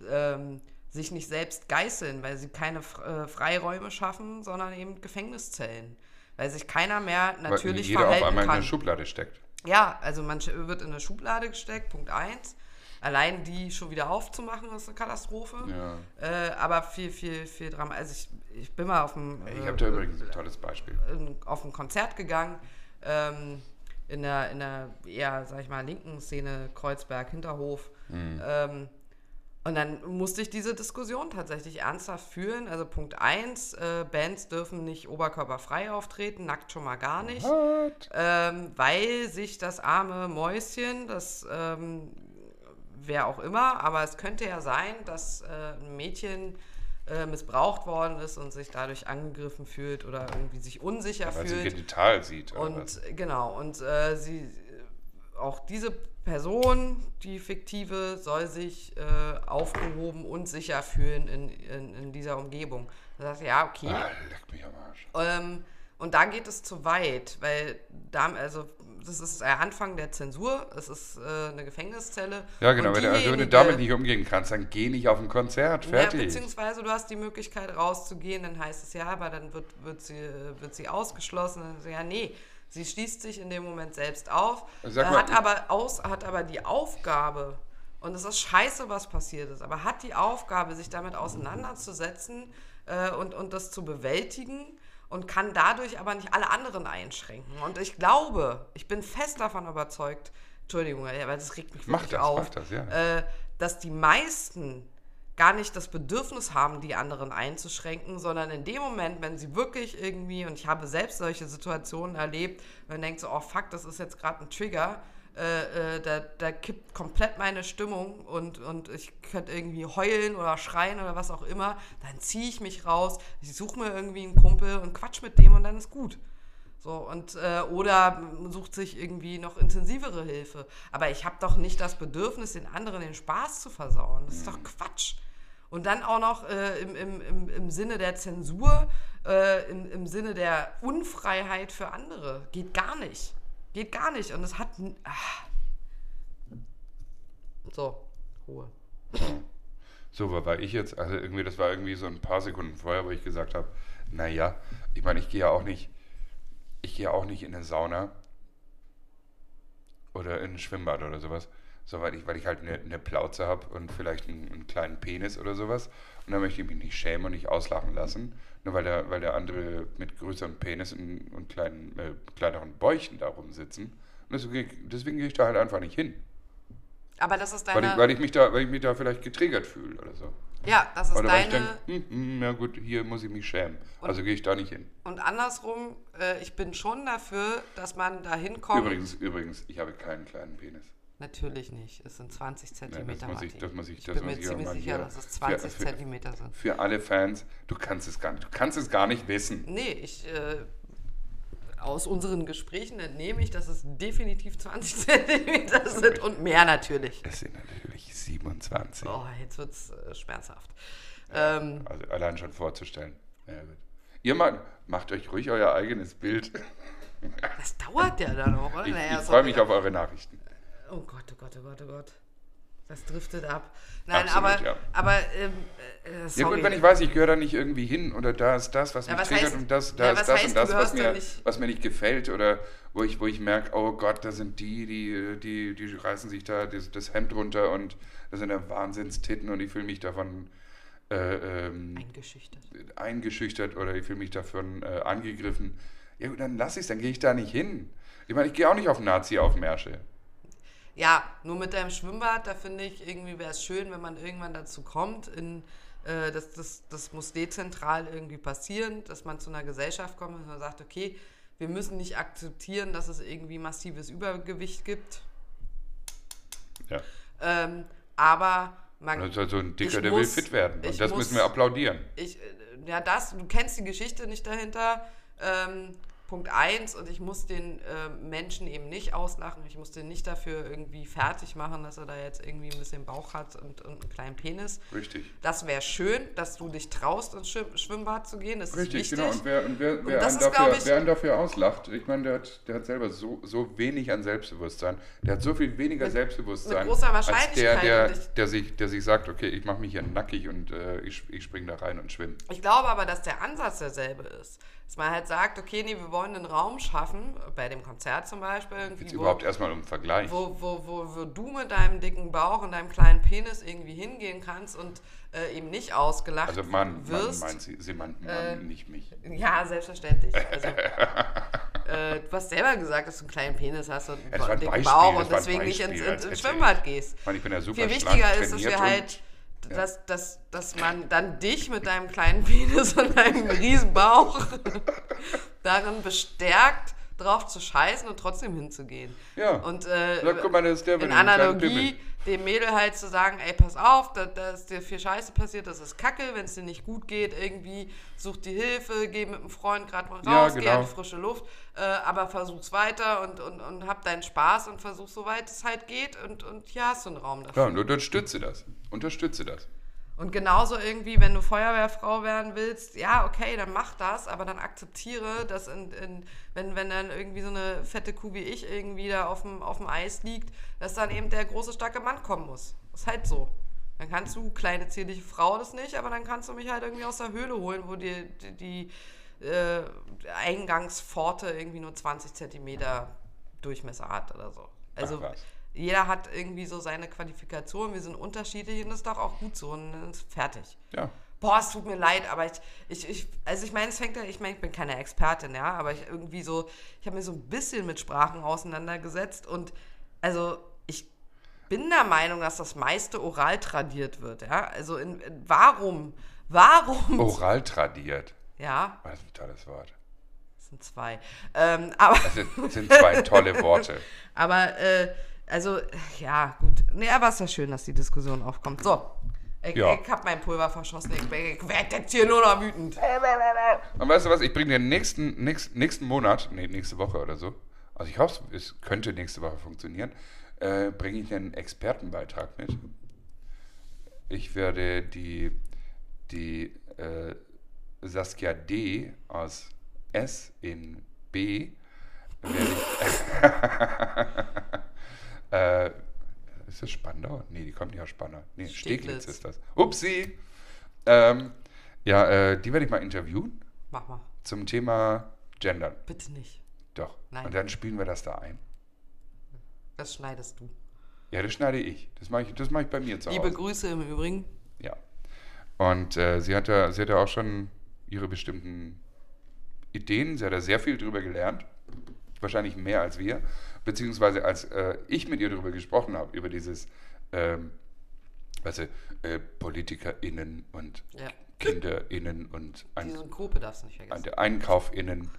ähm, sich nicht selbst geißeln, weil sie keine äh, Freiräume schaffen, sondern eben Gefängniszellen. Weil sich keiner mehr Weil natürlich jeder auf verhalten einmal in kann. eine Schublade steckt. Ja, also man wird in eine Schublade gesteckt, Punkt 1. Allein die schon wieder aufzumachen, ist eine Katastrophe. Ja. Äh, aber viel, viel, viel Drama. Also ich, ich bin mal auf dem, Ich äh, habe da übrigens ein tolles Beispiel. in- auf ein Konzert gegangen, ähm, in der, in der eher, sag ich mal, linken Szene, Kreuzberg, Hinterhof. Mhm. Ähm, und dann musste ich diese Diskussion tatsächlich ernsthaft führen. Also Punkt 1, äh, Bands dürfen nicht oberkörperfrei auftreten, nackt schon mal gar nicht ähm, weil sich das arme Mäuschen, das ähm, wer auch immer, aber es könnte ja sein, dass äh, ein Mädchen äh, missbraucht worden ist und sich dadurch angegriffen fühlt oder irgendwie sich unsicher Weil sie fühlt. genital sieht. Oder was? Und äh, genau, und äh, sie auch diese Person, die fiktive, soll sich äh, aufgehoben und sicher fühlen in, in, in dieser Umgebung. Da sagt ja, okay. Ah, leck mich am Arsch. Ähm, und da geht es zu weit, weil da, also das ist der Anfang der Zensur, es ist äh, eine Gefängniszelle. Ja, genau. Wenn du, also wenn du damit nicht umgehen kannst, dann geh nicht auf ein Konzert. ja, Fertig. beziehungsweise du hast die Möglichkeit rauszugehen, dann heißt es ja, aber dann wird, wird, sie, wird sie ausgeschlossen. Ja, nee, sie schließt sich in dem Moment selbst auf, Sag äh, mal- hat, aber aus, hat aber die Aufgabe, und es ist scheiße, was passiert ist, aber hat die Aufgabe, sich damit auseinanderzusetzen äh, und, und das zu bewältigen und kann dadurch aber nicht alle anderen einschränken. Und ich glaube, ich bin fest davon überzeugt, Entschuldigung, weil das regt mich Mach wirklich das, auf, mach das, ja. äh, dass die meisten gar nicht das Bedürfnis haben, die anderen einzuschränken, sondern in dem Moment, wenn sie wirklich irgendwie, und ich habe selbst solche Situationen erlebt, man denkt so, oh fuck, das ist jetzt gerade ein Trigger, äh, äh, da, da kippt komplett meine Stimmung und, und ich könnte irgendwie heulen oder schreien oder was auch immer, dann ziehe ich mich raus, ich suche mir irgendwie einen Kumpel und quatsch mit dem und dann ist gut. So, und, äh, oder sucht sich irgendwie noch intensivere Hilfe. Aber ich habe doch nicht das Bedürfnis, den anderen den Spaß zu versauen. Das ist doch Quatsch. Und dann auch noch äh, im, im, im, im Sinne der Zensur, äh, im, im Sinne der Unfreiheit für andere. Geht gar nicht. Geht gar nicht. Und es hat. Ah. So, Ruhe. So, weil ich jetzt, also irgendwie, das war irgendwie so ein paar Sekunden vorher, wo ich gesagt habe, naja, ich meine, ich gehe ja auch nicht, ich gehe auch nicht in eine Sauna oder in ein Schwimmbad oder sowas, so weil ich, weil ich halt eine, eine Plauze habe und vielleicht einen, einen kleinen Penis oder sowas. Und dann möchte ich mich nicht schämen und nicht auslachen lassen, nur weil der, weil der andere mit größerem Penis und, und kleinen, äh, kleineren Bäuchen da rumsitzen. Und deswegen, deswegen gehe ich da halt einfach nicht hin. Aber das ist Weil deine. ich, weil, ich mich da, weil ich mich da vielleicht getriggert fühle oder so. ja, das ist Oder weil ich deine. denke, hm, hm, ja gut, hier muss ich mich schämen. Also gehe ich da nicht hin. Und andersrum, äh, ich bin schon dafür, dass man da hinkommt. Übrigens, übrigens, ich habe keinen kleinen Penis. Natürlich nicht. Es sind 20 Ja, Zentimeter. muss ich, bin mir ziemlich sicher, dass es für- 20 für, Zentimeter sind. Für alle Fans, du kannst es gar nicht, du kannst es gar nicht wissen. Nee, ich. Äh, aus unseren Gesprächen entnehme ich, dass es definitiv 20 [laughs] Zentimeter sind und mehr natürlich. Es sind natürlich 27. Oh, jetzt wird es äh, schmerzhaft. Ähm, Also allein schon vorzustellen. Ja. Ihr Mann, macht euch ruhig euer eigenes Bild. das dauert ja dann auch, oder? Ich, Naja, ich freue mich auf eure Nachrichten. Oh Gott, oh Gott, oh Gott, oh Gott. Das driftet ab. Nein, Absolut, aber, ja. aber ähm, äh, Ja sorry. gut, wenn ich weiß, ich gehöre da nicht irgendwie hin oder da ist das, was Ja, mich was triggert heißt- und das, da ja, ist das heißt, und das, was mir, nicht- was mir nicht gefällt oder wo ich, wo ich merke, oh Gott, da sind die, die, die, die reißen sich da das, das Hemd runter und das sind ja Wahnsinnstitten und ich fühle mich davon äh, ähm, eingeschüchtert. eingeschüchtert oder ich fühle mich davon äh, angegriffen. Ja gut, dann lass ich dann gehe ich da nicht hin. Ich meine, ich gehe auch nicht auf Nazi-Aufmärsche. Ja, nur mit deinem Schwimmbad, da finde ich, irgendwie wäre es schön, wenn man irgendwann dazu kommt, in, äh, das, das, das muss dezentral irgendwie passieren, dass man zu einer Gesellschaft kommt und man sagt, okay, wir müssen nicht akzeptieren, dass es irgendwie massives Übergewicht gibt, Ja. ähm, aber man... Das ist halt so ein Dicker, der will muss- fit werden. Und das muss- müssen wir applaudieren. ich, äh, ja, das, du kennst die Geschichte nicht dahinter. Ähm, Punkt eins und ich muss den äh, Menschen eben nicht auslachen. Ich muss den nicht dafür irgendwie fertig machen, dass er da jetzt irgendwie ein bisschen Bauch hat und, und einen kleinen Penis. Richtig. Das wäre schön, dass du dich traust, ins Schwimm Schwimmbad zu gehen. Das Richtig, ist wichtig. genau. Und wer, und wer, wer, das einen dafür, ich- wer einen dafür auslacht, ich meine, der hat, der hat selber so, so wenig an Selbstbewusstsein. Der hat so viel weniger Mit- Selbstbewusstsein. mit großer als der, Wahrscheinlichkeit. der, Und der, sich, der sich sagt, okay, ich mache mich hier nackig und äh, ich, ich springe da rein und schwimme. Ich glaube aber, dass der Ansatz derselbe ist. Dass man halt sagt, okay, nee, wir wollen einen Raum schaffen, bei dem Konzert zum Beispiel, irgendwie, Jetzt wo, überhaupt erstmal um Vergleich. wo, wo, wo, wo du mit deinem dicken Bauch und deinem kleinen Penis irgendwie hingehen kannst und äh, eben nicht ausgelacht Also Mann, Mann wirst. meint sie, sie meint Mann, Äh, nicht mich. Ja, selbstverständlich. Also, [laughs] äh, du hast selber gesagt, dass du einen kleinen Penis hast und Ja, einen dicken Beispiel, Bauch und deswegen nicht ins, ins, ins Schwimmbad gehst. Ich meine, ich bin ja super Viel wichtiger ist, dass wir halt, dass, dass, dass man dann dich mit deinem kleinen Penis und deinem riesen Bauch [laughs] darin bestärkt, drauf zu scheißen und trotzdem hinzugehen. Ja. Und äh, ist der mit in Analogie dem Mädel halt zu sagen, ey, pass auf, da, da ist dir viel Scheiße passiert, das ist Kacke, wenn es dir nicht gut geht, irgendwie such die Hilfe, geh mit einem Freund gerade mal raus, Ja, geh genau. an die frische Luft, äh, aber versuch's weiter und, und, und hab deinen Spaß und versuch so weit es halt geht und, und hier hast du einen Raum dafür. Ja, und unterstütze das. Unterstütze das. Und genauso irgendwie, wenn du Feuerwehrfrau werden willst, ja, okay, dann mach das, aber dann akzeptiere, dass in, in, wenn, wenn dann irgendwie so eine fette Kuh wie ich irgendwie da auf dem, Eis liegt, dass dann eben der große, starke Mann kommen muss. Ist halt so. Dann kannst du, kleine, zierliche Frau, das nicht, aber dann kannst du mich halt irgendwie aus der Höhle holen, wo die, die, die äh, Eingangspforte irgendwie nur 20 Zentimeter Durchmesser hat oder so. Also Ach. Jeder hat irgendwie so seine Qualifikation, wir sind unterschiedlich und das ist doch auch gut so und dann ist fertig. Ja. Boah, es tut mir leid, aber ich, ich, ich also ich meine, es fängt ja, ich meine, ich bin keine Expertin, ja, aber ich irgendwie so, ich habe mir so ein bisschen mit Sprachen auseinandergesetzt und also ich bin der Meinung, dass das meiste oral tradiert wird, ja. Also in, in, warum, warum, Oral tradiert. ja, das ist ein tolles Wort. das sind zwei, ähm, aber Das sind, das sind zwei tolle Worte. [laughs] Aber, äh, also, ja, gut. Nee, aber es ist ja schön, dass die Diskussion aufkommt. So, ich, Ja. ich hab mein Pulver verschossen. Ich, ich werde jetzt hier nur noch wütend. Und weißt du was, ich bringe dir nächsten, nächsten, nächsten Monat, nee, nächste Woche oder so, also ich hoffe, es könnte nächste Woche funktionieren, äh, bringe ich einen Expertenbeitrag mit. Ich werde die, die äh, Saskia D aus S in B werde ich, [laughs] [laughs] äh, ist das Spandau? Nee, die kommt nicht aus Spandau. Nee, Steglitz, Steglitz. ist das. Upsi! Ähm, ja, äh, die werde ich mal interviewen Mach mal. zum Thema Gendern. Bitte nicht. Doch. Nein. Und dann spielen wir das da ein. Das schneidest du. Ja, das schneide ich. Das mache ich, das mache ich bei mir zu Liebe Hause. Grüße im Übrigen. Ja. Und äh, sie, hat ja, sie hat ja auch schon ihre bestimmten Ideen. Sie hat ja sehr viel drüber gelernt. Wahrscheinlich mehr als wir. Beziehungsweise als äh, ich mit ihr darüber gesprochen habe, über dieses, ähm, du, äh, PolitikerInnen und Ja. KinderInnen und ein, Die Synkope darfst du nicht vergessen. der EinkaufInnen.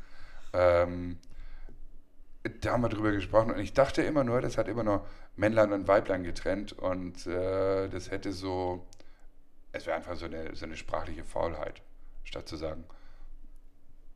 Ähm, da haben wir drüber gesprochen und ich dachte immer nur, das hat immer nur Männlein und Weiblein getrennt und äh, das hätte so, es wäre einfach so eine, so eine sprachliche Faulheit, statt zu sagen,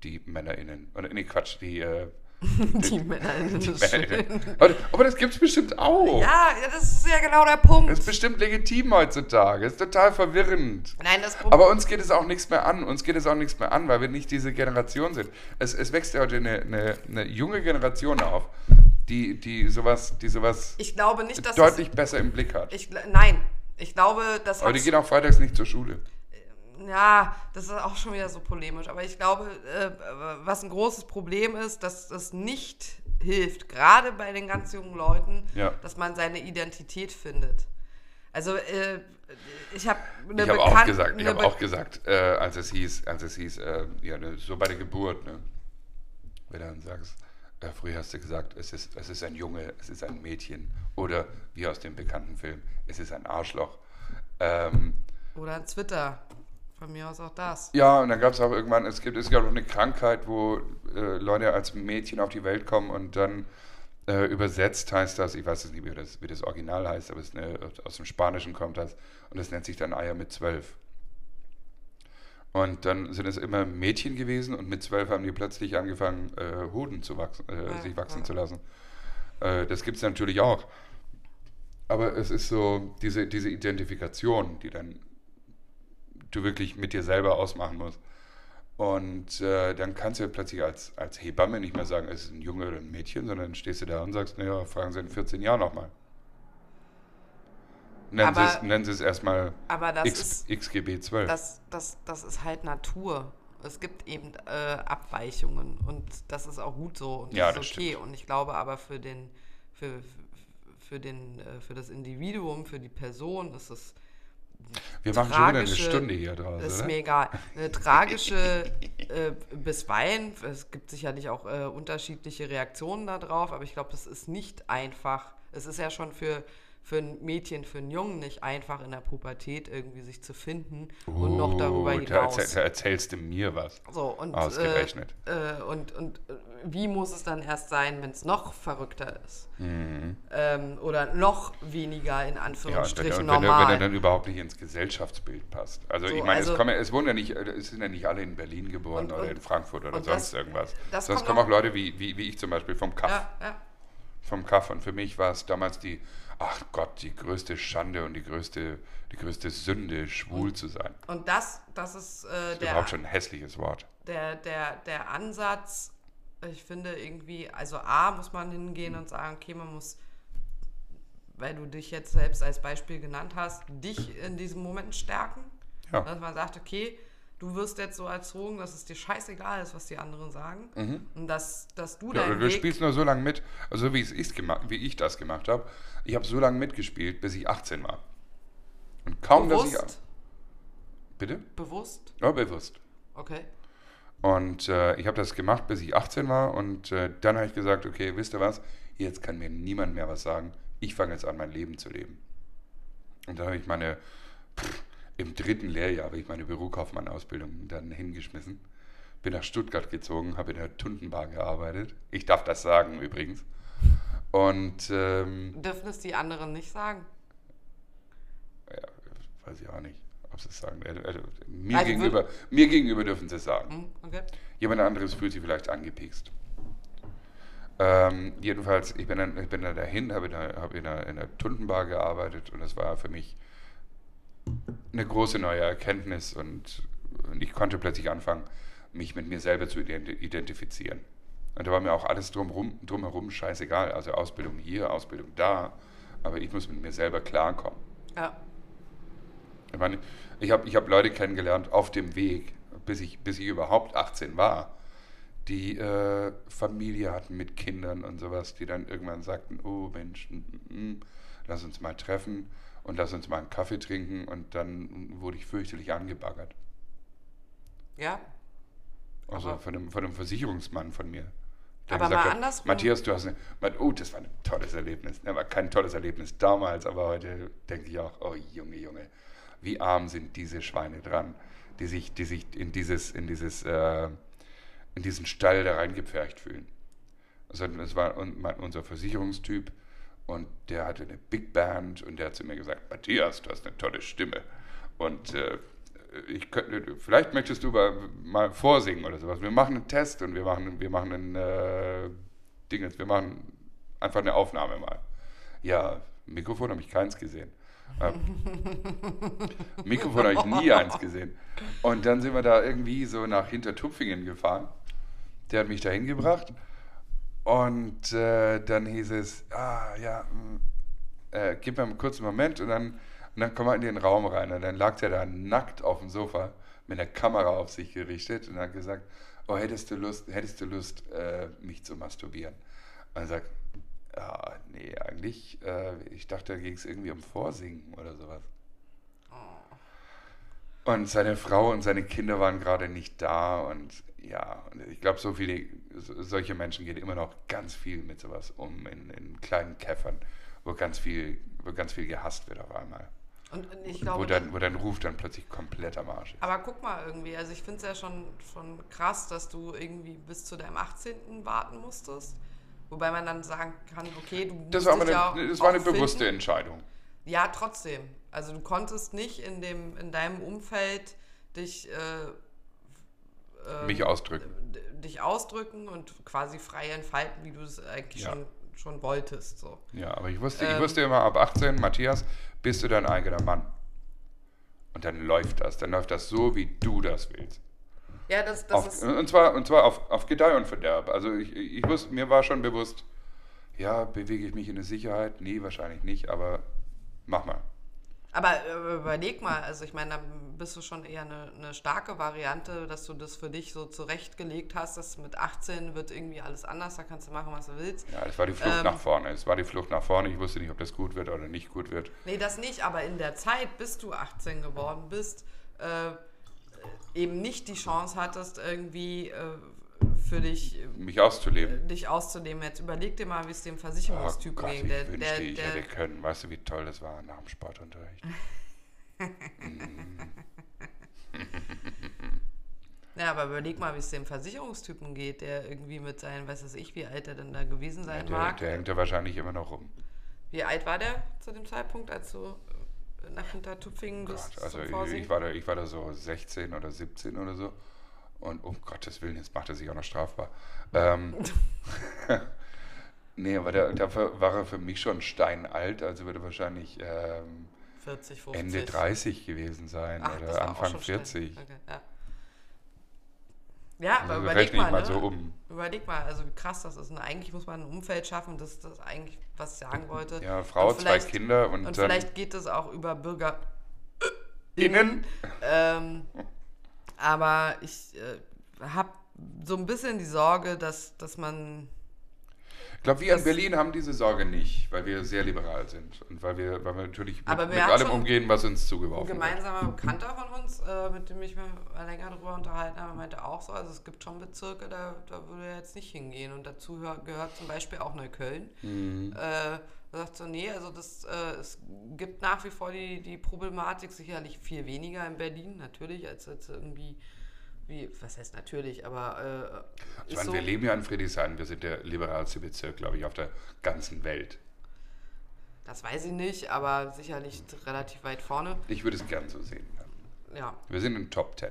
die MännerInnen. Oder nee, Quatsch, die, äh, [laughs] Die Männer die MännerInnen. Aber, aber das gibt's bestimmt auch. Ja, das ist ja genau der Punkt. Das ist bestimmt legitim heutzutage. Das ist total verwirrend. Nein, das Problem. Aber uns geht es auch nichts mehr an. Uns geht es auch nichts mehr an, weil wir nicht diese Generation sind. Es, es wächst ja heute eine, eine, eine junge Generation auf, die, die sowas, die sowas Ich glaube nicht, dass deutlich besser im Blick hat. es, ich, Nein, ich glaube, das Aber die gehen auch freitags nicht zur Schule. Ja, das ist auch schon wieder so polemisch. Aber ich glaube, äh, was ein großes Problem ist, dass das nicht hilft, gerade bei den ganz jungen Leuten, Ja. dass man seine Identität findet. Also äh, ich habe eine Ich habe auch gesagt, ich habe Be- auch gesagt, äh, als es hieß, als es hieß, äh, ja, ne, so bei der Geburt, ne, wenn du dann sagst, äh, früher hast du gesagt, es ist, es ist ein Junge, es ist ein Mädchen oder wie aus dem bekannten Film, es ist ein Arschloch. Ähm, Oder ein Twitter. Von mir aus auch das. ja, und dann gab es auch irgendwann, es gibt, es gab auch eine Krankheit, wo äh, Leute als Mädchen auf die Welt kommen und dann äh, übersetzt heißt das, ich weiß jetzt nicht, wie das, wie das Original heißt, aber es eine, aus dem Spanischen kommt das und das nennt sich dann Eier mit zwölf. Und dann sind es immer Mädchen gewesen und mit zwölf haben die plötzlich angefangen, äh, Hoden zu wachsen, äh, Ja, sich wachsen ja. zu lassen. Äh, das gibt es natürlich auch. Aber es ist so diese, diese Identifikation, die dann du wirklich mit dir selber ausmachen musst. Und äh, dann kannst du ja plötzlich als, als Hebamme nicht mehr sagen, es ist ein Junge oder ein Mädchen, sondern dann stehst du da und sagst, naja, fragen Sie in 14 Jahren nochmal. Nennen, Sie Aber- es, nennen Sie es erstmal Aber das X, ist XGB 12. das, das, das ist halt Natur. Es gibt eben äh, Abweichungen und das ist auch gut so und Ja, das das ist okay. Und ich glaube aber für den, für, für, den, äh, für das Individuum, für die Person ist es Wir machen schon wieder eine Stunde hier draus, ist oder? mir egal. Eine tragische äh, bisweilen, es gibt sicherlich auch äh, unterschiedliche Reaktionen darauf, aber ich glaube, das ist nicht einfach. Es ist ja schon für, für ein Mädchen, für einen Jungen nicht einfach in der Pubertät irgendwie sich zu finden und noch darüber Oh, Da, hinaus. erzähl, da erzählst du mir was. So, und, Ausgerechnet. Äh, äh, und, und äh, wie muss es dann erst sein, wenn es noch verrückter ist? Mhm. Ähm, oder noch weniger in Ja, und wenn, Anführungsstrichen und wenn, er, wenn er dann überhaupt nicht ins Gesellschaftsbild passt. Also So, ich meine, also- es, kommen, ja- es ja nicht, es sind ja nicht alle in Berlin geboren Und- oder in Frankfurt oder sonst das- irgendwas. das Sonst kommen auch Leute wie, wie, wie ich zum Beispiel vom Kaff. ja, ja. Vom Kaff. Und für mich war es damals die, ach Gott, die größte Schande und die größte, die größte Sünde, schwul zu sein. Und das, das ist, äh, Das ist der, überhaupt schon ein hässliches Wort. der, der, der Ansatz, ich finde irgendwie, also A, muss man hingehen und sagen, okay, man muss, weil du dich jetzt selbst als Beispiel genannt hast, dich in diesem Moment stärken. Ja. Dass man sagt, okay, du wirst jetzt so erzogen, dass es dir scheißegal ist, was die anderen sagen. Und dass, dass du Mhm. Ja, deinen du Weg... spielst nur so lange mit, also wie, ich's gemacht, wie ich das gemacht habe. Ich habe so lange mitgespielt, bis ich 18 war. Und kaum, dass ich... bewusst, Bitte? bewusst, Ja, bewusst. okay. Und äh, ich habe das gemacht, bis ich 18 war. Und äh, dann habe ich gesagt, okay, wisst ihr was? Jetzt kann mir niemand mehr was sagen. Ich fange jetzt an, mein Leben zu leben. Und dann habe ich meine, pff, im dritten Lehrjahr habe ich meine Bürokaufmann-Ausbildung dann hingeschmissen. Bin nach Stuttgart gezogen, habe in der Tundenbar gearbeitet. Ich darf das sagen übrigens. Und ähm, Dürfen es die anderen nicht sagen? ja, weiß ich auch nicht, ob sie es sagen. Also, mir, Also gegenüber, mir gegenüber dürfen sie es sagen. Hm, okay. Jemand anderes fühlt sich vielleicht angepikst. Ähm, jedenfalls, ich bin dann, ich bin dann dahin, habe in, einer- hab in, einer, in einer Tundenbar gearbeitet und das war für mich eine große neue Erkenntnis und, und ich konnte plötzlich anfangen, mich mit mir selber zu identi identifizieren. Und da war mir auch alles drumherum, drumherum scheißegal. Also Ausbildung hier, Ausbildung da, aber ich muss mit mir selber klarkommen. Ja. Ich meine, ich habe ich hab Leute kennengelernt auf dem Weg, bis ich, bis ich überhaupt 18 war, die äh, Familie hatten mit Kindern und sowas, die dann irgendwann sagten, oh Mensch, mm, mm, lass uns mal treffen und lass uns mal einen Kaffee trinken und dann wurde ich fürchterlich angebaggert. Ja. Also Aber- von einem, von einem Versicherungsmann von mir. Der Aber mal hat, andersrum. Matthias, du hast eine, oh, das war ein tolles Erlebnis. Ne, war kein tolles Erlebnis damals, aber heute denke ich auch, oh Junge, Junge, wie arm sind diese Schweine dran, die sich, die sich in dieses, in dieses, äh, in diesen Stall da reingepfercht fühlen. Also das war unser Versicherungstyp und der hatte eine Big Band und der hat zu mir gesagt, Matthias, du hast eine tolle Stimme. Und äh, ich könnte, vielleicht möchtest du mal, vorsingen oder sowas. Wir machen einen Test und wir machen, wir machen ein äh, Ding, wir machen einfach eine Aufnahme mal. Ja, Mikrofon habe ich keins gesehen. Äh, [laughs] Mikrofon habe ich nie eins gesehen. Und dann sind wir da irgendwie so nach Hintertupfingen gefahren. Der hat mich da hingebracht. Und äh, dann hieß es, ah ja, mh, äh, gib mir einen kurzen Moment und dann, und dann kommen wir in den Raum rein. Und dann lag der da nackt auf dem Sofa mit der Kamera auf sich gerichtet und hat gesagt, oh, hättest du Lust, hättest du Lust, äh, mich zu masturbieren? Und er sagt, ja, nee, eigentlich, äh, ich dachte, da ging es irgendwie um Vorsingen oder sowas. Und seine Frau und seine Kinder waren gerade nicht da und ja, und ich glaube, so viele, so, solche Menschen gehen immer noch ganz viel mit sowas um in, in kleinen Käffern, wo ganz viel, wo ganz viel gehasst wird auf einmal. Und ich wo, glaube, dann, wo dein Ruf dann plötzlich komplett am Arsch ist. aber guck mal irgendwie, also ich finde es ja schon, schon krass, dass du irgendwie bis zu deinem 18. warten musstest. Wobei man dann sagen kann, okay, du Das musst war, aber ja eine, auch, das war eine bewusste finden. Entscheidung. Ja, trotzdem. Also du konntest nicht in, dem, in deinem Umfeld dich, äh, ähm, Mich ausdrücken. dich ausdrücken und quasi frei entfalten, wie du es eigentlich Ja. schon, schon wolltest. So. Ja, aber ich wusste, ich Ähm. wusste immer, ab 18, Matthias, bist du dein eigener Mann. Und dann läuft das. Dann läuft das so, wie du das willst. Ja, das, das Auf, ist. und zwar, und zwar auf, auf Gedeih und Verderb. Also ich, ich wusste, mir war schon bewusst, ja, bewege ich mich in eine Sicherheit? Nee, wahrscheinlich nicht, aber mach mal. Aber äh, überleg mal, also ich meine, da bist du schon eher eine, eine starke Variante, dass du das für dich so zurechtgelegt hast, dass mit 18 wird irgendwie alles anders, da kannst du machen, was du willst. Ja, das war die Flucht Ähm. nach vorne. Es war die Flucht nach vorne. Ich wusste nicht, ob das gut wird oder nicht gut wird. Nee, das nicht, aber in der Zeit, bis du 18 geworden bist, äh, eben nicht die Chance hattest, irgendwie äh, für dich, äh, Mich auszuleben. dich auszunehmen. Jetzt überleg dir mal, wie es dem Oh Versicherungstypen Gott, ging. ich Der, wünschte, der, ich der, hätte können. Weißt du, wie toll das war nach dem Sportunterricht? [laughs] ja, aber überleg mal, wie es dem Versicherungstypen geht, der irgendwie mit seinen, weiß was ich, wie alt er denn da gewesen Ja, sein der, mag. der hängt da wahrscheinlich immer noch rum. Wie alt war der zu dem Zeitpunkt, als du äh, nach Hintertupfingen bist? Gott, also ich, ich, war da, ich war da so 16 oder 17 oder so. Und um Gottes Willen, jetzt macht er sich auch noch strafbar. Ähm, [laughs] nee, aber da, da war er für mich schon steinalt, also würde wahrscheinlich ähm, 40, 50. Ende 30 gewesen sein Ach, das oder Anfang schon schnell. 40. Okay, ja. ja, aber Also überleg rechne ich mal, mal ne? so um. Überleg mal, also wie krass das ist. Und eigentlich muss man ein Umfeld schaffen, das das eigentlich, was ich sagen wollte. Ja, Frau, zwei Kinder und, Und vielleicht geht es auch über Bürger. innen. Ähm, [laughs] aber ich äh, habe so ein bisschen die Sorge, dass, dass man. Ich glaube, wir in Berlin haben diese Sorge nicht, weil wir sehr liberal sind und weil wir, weil wir natürlich mit, wir mit allem umgehen, was uns Ein zugeworfen wird. gemeinsamer Bekannter von uns, äh, mit dem ich mich mal länger darüber unterhalten habe, meinte auch so, also es gibt schon Bezirke, da, da würde er jetzt nicht hingehen. Und dazu hör, gehört zum Beispiel auch Neukölln. Mhm. Äh, er sagt so, nee, also das, äh, es gibt nach wie vor die, die Problematik, sicherlich viel weniger in Berlin, natürlich, als jetzt irgendwie, wie, was heißt natürlich, aber äh, Ich meine, so. wir leben ja in Friedrichshain, wir sind der liberalste Bezirk, glaube ich, auf der ganzen Welt. Das weiß ich nicht, aber sicherlich relativ weit vorne. Ich würde es gern so sehen. Ja. Ja. Wir sind in Top 10.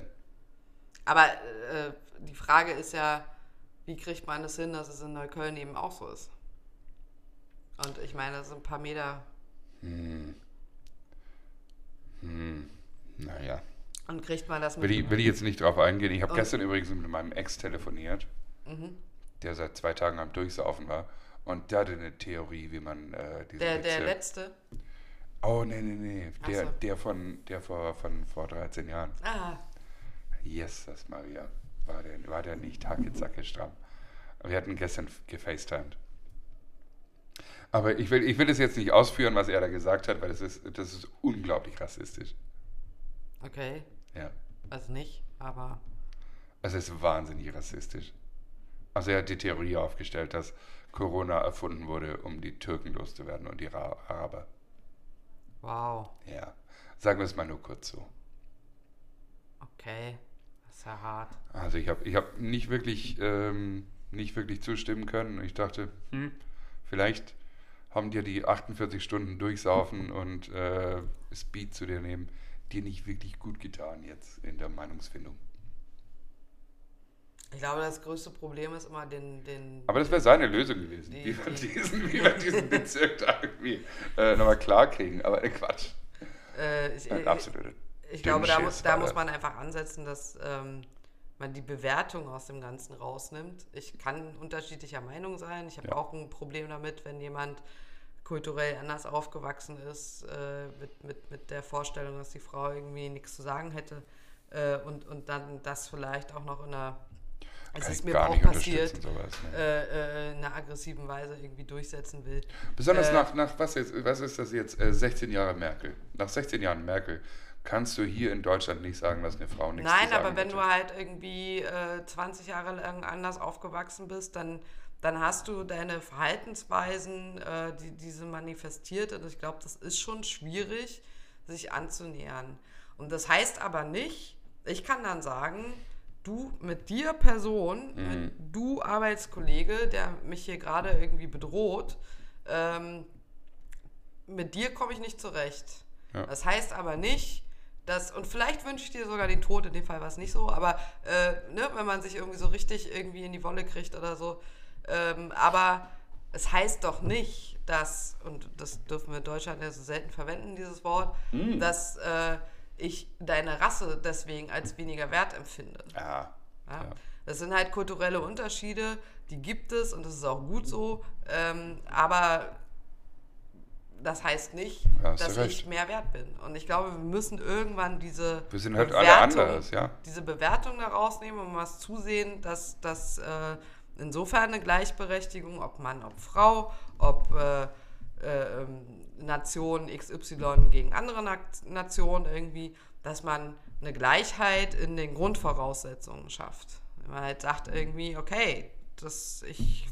Aber äh, die Frage ist ja, wie kriegt man es hin, dass es in Neukölln eben auch so ist? Und ich meine, das sind ein paar Meter. Naja, Und kriegt man das mit. will ich, will ich jetzt nicht drauf eingehen. Ich habe Und- gestern übrigens mit meinem Ex telefoniert, Mhm. der seit zwei Tagen am Durchsaufen war. Und der hatte eine Theorie, wie man äh, diesen der, der letzte. Oh, nee, nee, nee. Der, so. der, von, der vor, von vor 13 Jahren. Ah, Yes, das Maria. War der, war der nicht hacke stramm. Wir hatten gestern gefacetimed. Aber ich will, ich will es jetzt nicht ausführen, was er da gesagt hat, weil das ist, das ist unglaublich rassistisch. okay. Ja. Also nicht, aber. Es ist wahnsinnig rassistisch. Also er hat die Theorie aufgestellt, dass Corona erfunden wurde, um die Türken loszuwerden und die Ra Araber. Wow. Ja. Sagen wir es mal nur kurz so. Okay. Das ist ja hart. Also ich habe ich hab nicht, wirklich, ähm, nicht wirklich zustimmen können. Ich dachte, hm, vielleicht haben dir die 48 Stunden durchsaufen und äh, Speed zu dir nehmen dir nicht wirklich gut getan jetzt in der Meinungsfindung. Ich glaube, das größte Problem ist immer den. den Aber das wäre seine Lösung gewesen, Die- wie wir die- diesen, wie wir diesen Bezirk da irgendwie äh, nochmal klar kriegen. Aber äh, Quatsch. äh, ich, Ein ich, absoluter ich glaube, da, muss, da muss man einfach ansetzen, dass ähm, man die Bewertung aus dem Ganzen rausnimmt. Ich kann unterschiedlicher Meinung sein. Ich habe Ja. auch ein Problem damit, wenn jemand kulturell anders aufgewachsen ist, äh, mit, mit, mit der Vorstellung, dass die Frau irgendwie nichts zu sagen hätte äh, und, und dann das vielleicht auch noch in einer, es ist mir gar auch nicht passiert, sowas. Ne? äh, äh, in einer aggressiven Weise irgendwie durchsetzen will. Besonders äh, nach, nach was, jetzt, was ist das jetzt? Äh, 16 Jahre Merkel. Nach 16 Jahren Merkel kannst du hier in Deutschland nicht sagen, dass eine Frau nichts Nein, aber wenn hätte. du halt irgendwie äh, 20 Jahre lang anders aufgewachsen bist, dann, dann hast du deine Verhaltensweisen, äh, die diese manifestiert. Und ich glaube, das ist schon schwierig, sich anzunähern. Und das heißt aber nicht, ich kann dann sagen, du mit dir Person, Mhm. mit du Arbeitskollege, der mich hier gerade irgendwie bedroht, ähm, mit dir komme ich nicht zurecht. Ja. Das heißt aber nicht, dass, und vielleicht wünsche ich dir sogar den Tod, in dem Fall war es nicht so, aber äh, ne, wenn man sich irgendwie so richtig irgendwie in die Wolle kriegt oder so. Ähm, aber es heißt doch nicht, dass, und das dürfen wir in Deutschland ja so selten verwenden, dieses Wort, dass äh, ich deine Rasse deswegen als weniger wert empfinde. Ja, Ja? Ja. Das sind halt kulturelle Unterschiede, die gibt es und das ist auch gut so. Ähm, aber das heißt nicht, Ja, dass recht. ich mehr wert bin. Und ich glaube, wir müssen irgendwann diese Wir sind halt alle anders, ja. diese Bewertung da rausnehmen und was zusehen, dass das äh, insofern eine Gleichberechtigung, ob Mann, ob Frau, ob äh, äh, ähm, Nation XY gegen andere Na Nationen irgendwie, dass man eine Gleichheit in den Grundvoraussetzungen schafft. Wenn man halt sagt irgendwie, okay, das, ich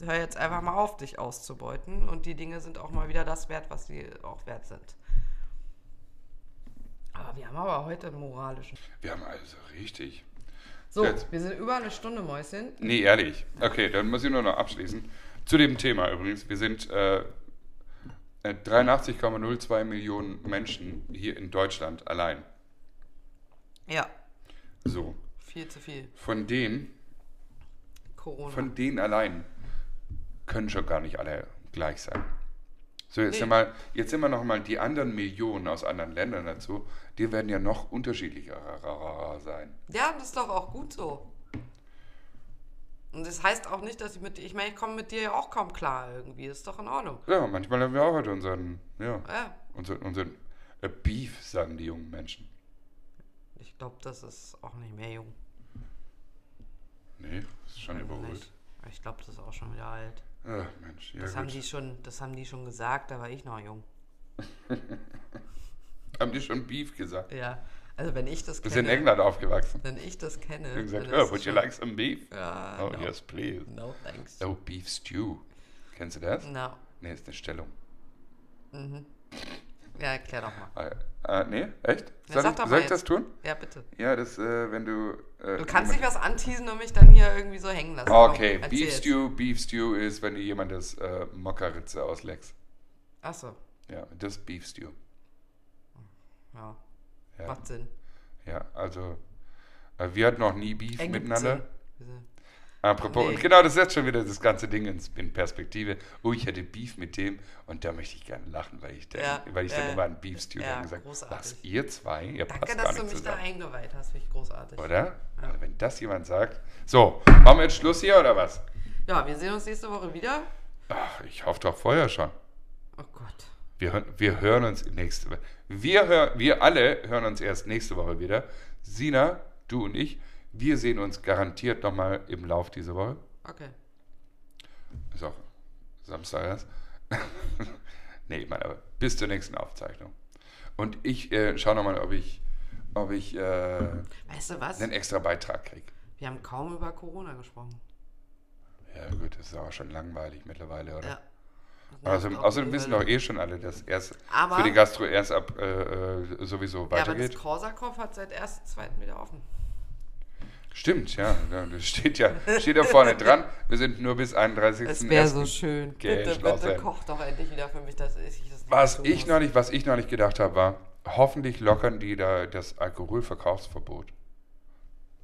höre jetzt einfach mal auf, dich auszubeuten und die Dinge sind auch mal wieder das wert, was sie auch wert sind. Aber wir haben aber heute einen moralischen. Wir haben also richtig. So, Jetzt. wir sind über eine Stunde, Mäuschen. Nee, ehrlich. Okay, dann muss ich nur noch abschließen. Zu dem Thema übrigens. Wir sind äh, äh, 83,02 Millionen Menschen hier in Deutschland allein. Ja, So. viel zu viel. Von denen, Corona. von denen allein können schon gar nicht alle gleich sein. So, jetzt, Nee. sind wir, jetzt sind wir noch mal die anderen Millionen aus anderen Ländern dazu. Die werden ja noch unterschiedlicher sein. ja, das ist doch auch gut so. Und das heißt auch nicht, dass ich mit dir, ich meine, ich komme mit dir ja auch kaum klar irgendwie. Das ist doch in Ordnung. Ja, manchmal haben wir auch halt unseren, ja, Ja, unseren, unseren äh, Beef, sagen die jungen Menschen. ich glaube, das ist auch nicht mehr jung. Nee, das ist schon überholt. Ich glaube, das ist auch schon wieder alt. Ach Mensch, ja Das haben, gut. die schon, das haben die schon gesagt, da war ich noch jung. [laughs] Haben die schon Beef gesagt? Ja, also wenn ich das Du bist kenne. in England aufgewachsen. Wenn ich das kenne. Und gesagt, oh, would you like some beef? Ja, Oh, no. yes, please. No, thanks. Oh, Beef Stew. Kennst du das? No. Nee, ist eine Stellung. Ja, erklär doch mal. Äh, äh, nee, echt? Ja, Soll, sag ich, doch mal soll ich das tun? Ja, bitte. Ja, das, äh, wenn du... Äh, Du kannst nicht was anteasen und mich dann hier irgendwie so hängen lassen. Okay, Komm, Beef. Stew, Beef Stew ist, wenn dir jemand das äh, Mokkaritze ausleckst. Achso, Ja, das Beef Stew. ja. Ja, Macht Sinn. ja also äh, wir hatten noch nie Beef Ergibt miteinander. Sinn. Apropos, Nee. und genau das setzt schon wieder das ganze Ding in Perspektive. Oh, ich hätte Beef mit dem und da möchte ich gerne lachen, weil ich, dann, Ja, weil ich dann äh, immer an Beef Stew ja, sage, großartig. was, ihr zwei, ihr Danke, passt gar dass du mich da eingeweiht hast. Finde ich großartig. Oder? Also wenn das jemand sagt. So, machen wir jetzt Schluss hier oder was? Ja, wir sehen uns nächste Woche wieder. Ach, ich hoffe doch vorher schon. Oh Gott. Wir, hören- wir hören uns nächste Woche. Wir, hör, wir alle hören uns erst nächste Woche wieder. Sina, du und ich, wir sehen uns garantiert nochmal im Lauf dieser Woche. Okay. Ist auch Samstag erst. [laughs] nee, ich meine, aber bis zur nächsten Aufzeichnung. Und ich äh, schaue nochmal, ob ich, ob ich äh, Weißt du was? einen extra Beitrag kriege. Wir haben kaum über Corona gesprochen. Ja, gut, das ist aber schon langweilig mittlerweile, oder? Ja. Also, außerdem die wissen doch eh schon alle, dass erst Aber- für die Gastro erst ab äh, äh, sowieso Ja, aber das weitergeht. Korsakow hat seit 1.2. wieder offen. Stimmt, ja. Das steht ja, steht ja vorne dran. Wir sind nur bis 31. Es wäre so schön. Bitte, bitte koch doch endlich wieder für mich, dass ich das nicht Was ich muss. neulich, was ich neulich gedacht habe, war, hoffentlich lockern die da das Alkoholverkaufsverbot.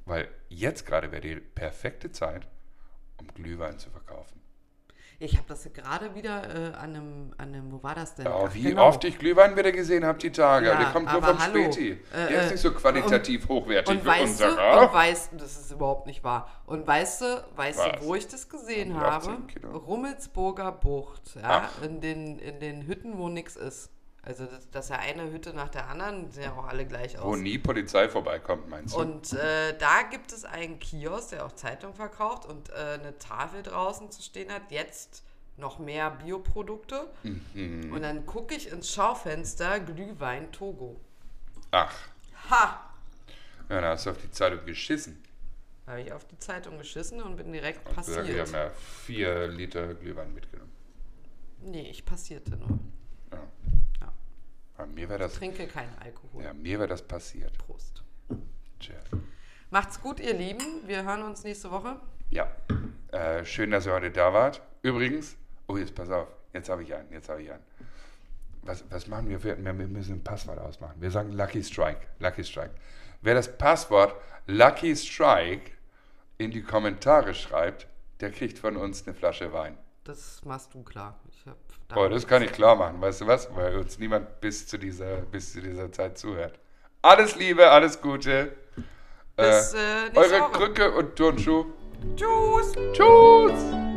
Weil jetzt gerade wäre die perfekte Zeit, um Glühwein zu verkaufen. Ich habe das gerade wieder äh, an, einem, an einem, wo war das denn? Ja, Ach, wie genau. oft ich Glühwein wieder gesehen habe die Tage. Ja, der kommt nur vom hallo, Späti. äh, der ist äh, nicht so qualitativ hochwertig Und wie weißt du, unserer. und weißt du, das ist überhaupt nicht wahr. Und weißt du, weißt Was? du, wo ich das gesehen habe? 18 Kilo. Rummelsburger Bucht, ja, Ach. in den, in den Hütten, wo nichts ist. Also das, das ist ja eine Hütte nach der anderen, die sehen ja auch alle gleich aus. Wo nie Polizei vorbeikommt, meinst du? Und äh, da gibt es einen Kiosk, der auch Zeitung verkauft und äh, eine Tafel draußen zu stehen hat. Jetzt noch mehr Bioprodukte. Mhm. Und dann gucke ich ins Schaufenster Glühwein Togo. Ach, Ha! ja, da hast du auf die Zeitung geschissen. Da habe ich auf die Zeitung geschissen und bin direkt Ich sag, Wir passiert. haben ja vier Liter Glühwein mitgenommen. Nee, ich passierte nur. Ja. Bei mir wäre das, Trinke keinen Alkohol. ja, mir wäre das passiert. Prost. Cheers. Macht's gut, ihr Lieben. Wir hören uns nächste Woche. Ja, äh, schön, dass ihr heute da wart. Übrigens, oh, jetzt pass auf, jetzt habe ich einen, jetzt habe ich einen. Was, was machen wir? Wir wir müssen ein Passwort ausmachen. Wir sagen Lucky Strike, Lucky Strike. Wer das Passwort Lucky Strike in die Kommentare schreibt, der kriegt von uns eine Flasche Wein. Das machst du klar. Oh, das kann ich klar machen, weißt du was? Weil uns niemand bis zu dieser, bis zu dieser Zeit zuhört. Alles Liebe, alles Gute. Bis, äh, nächste eure. Krücke und Turnschuh. Tschüss. Tschüss.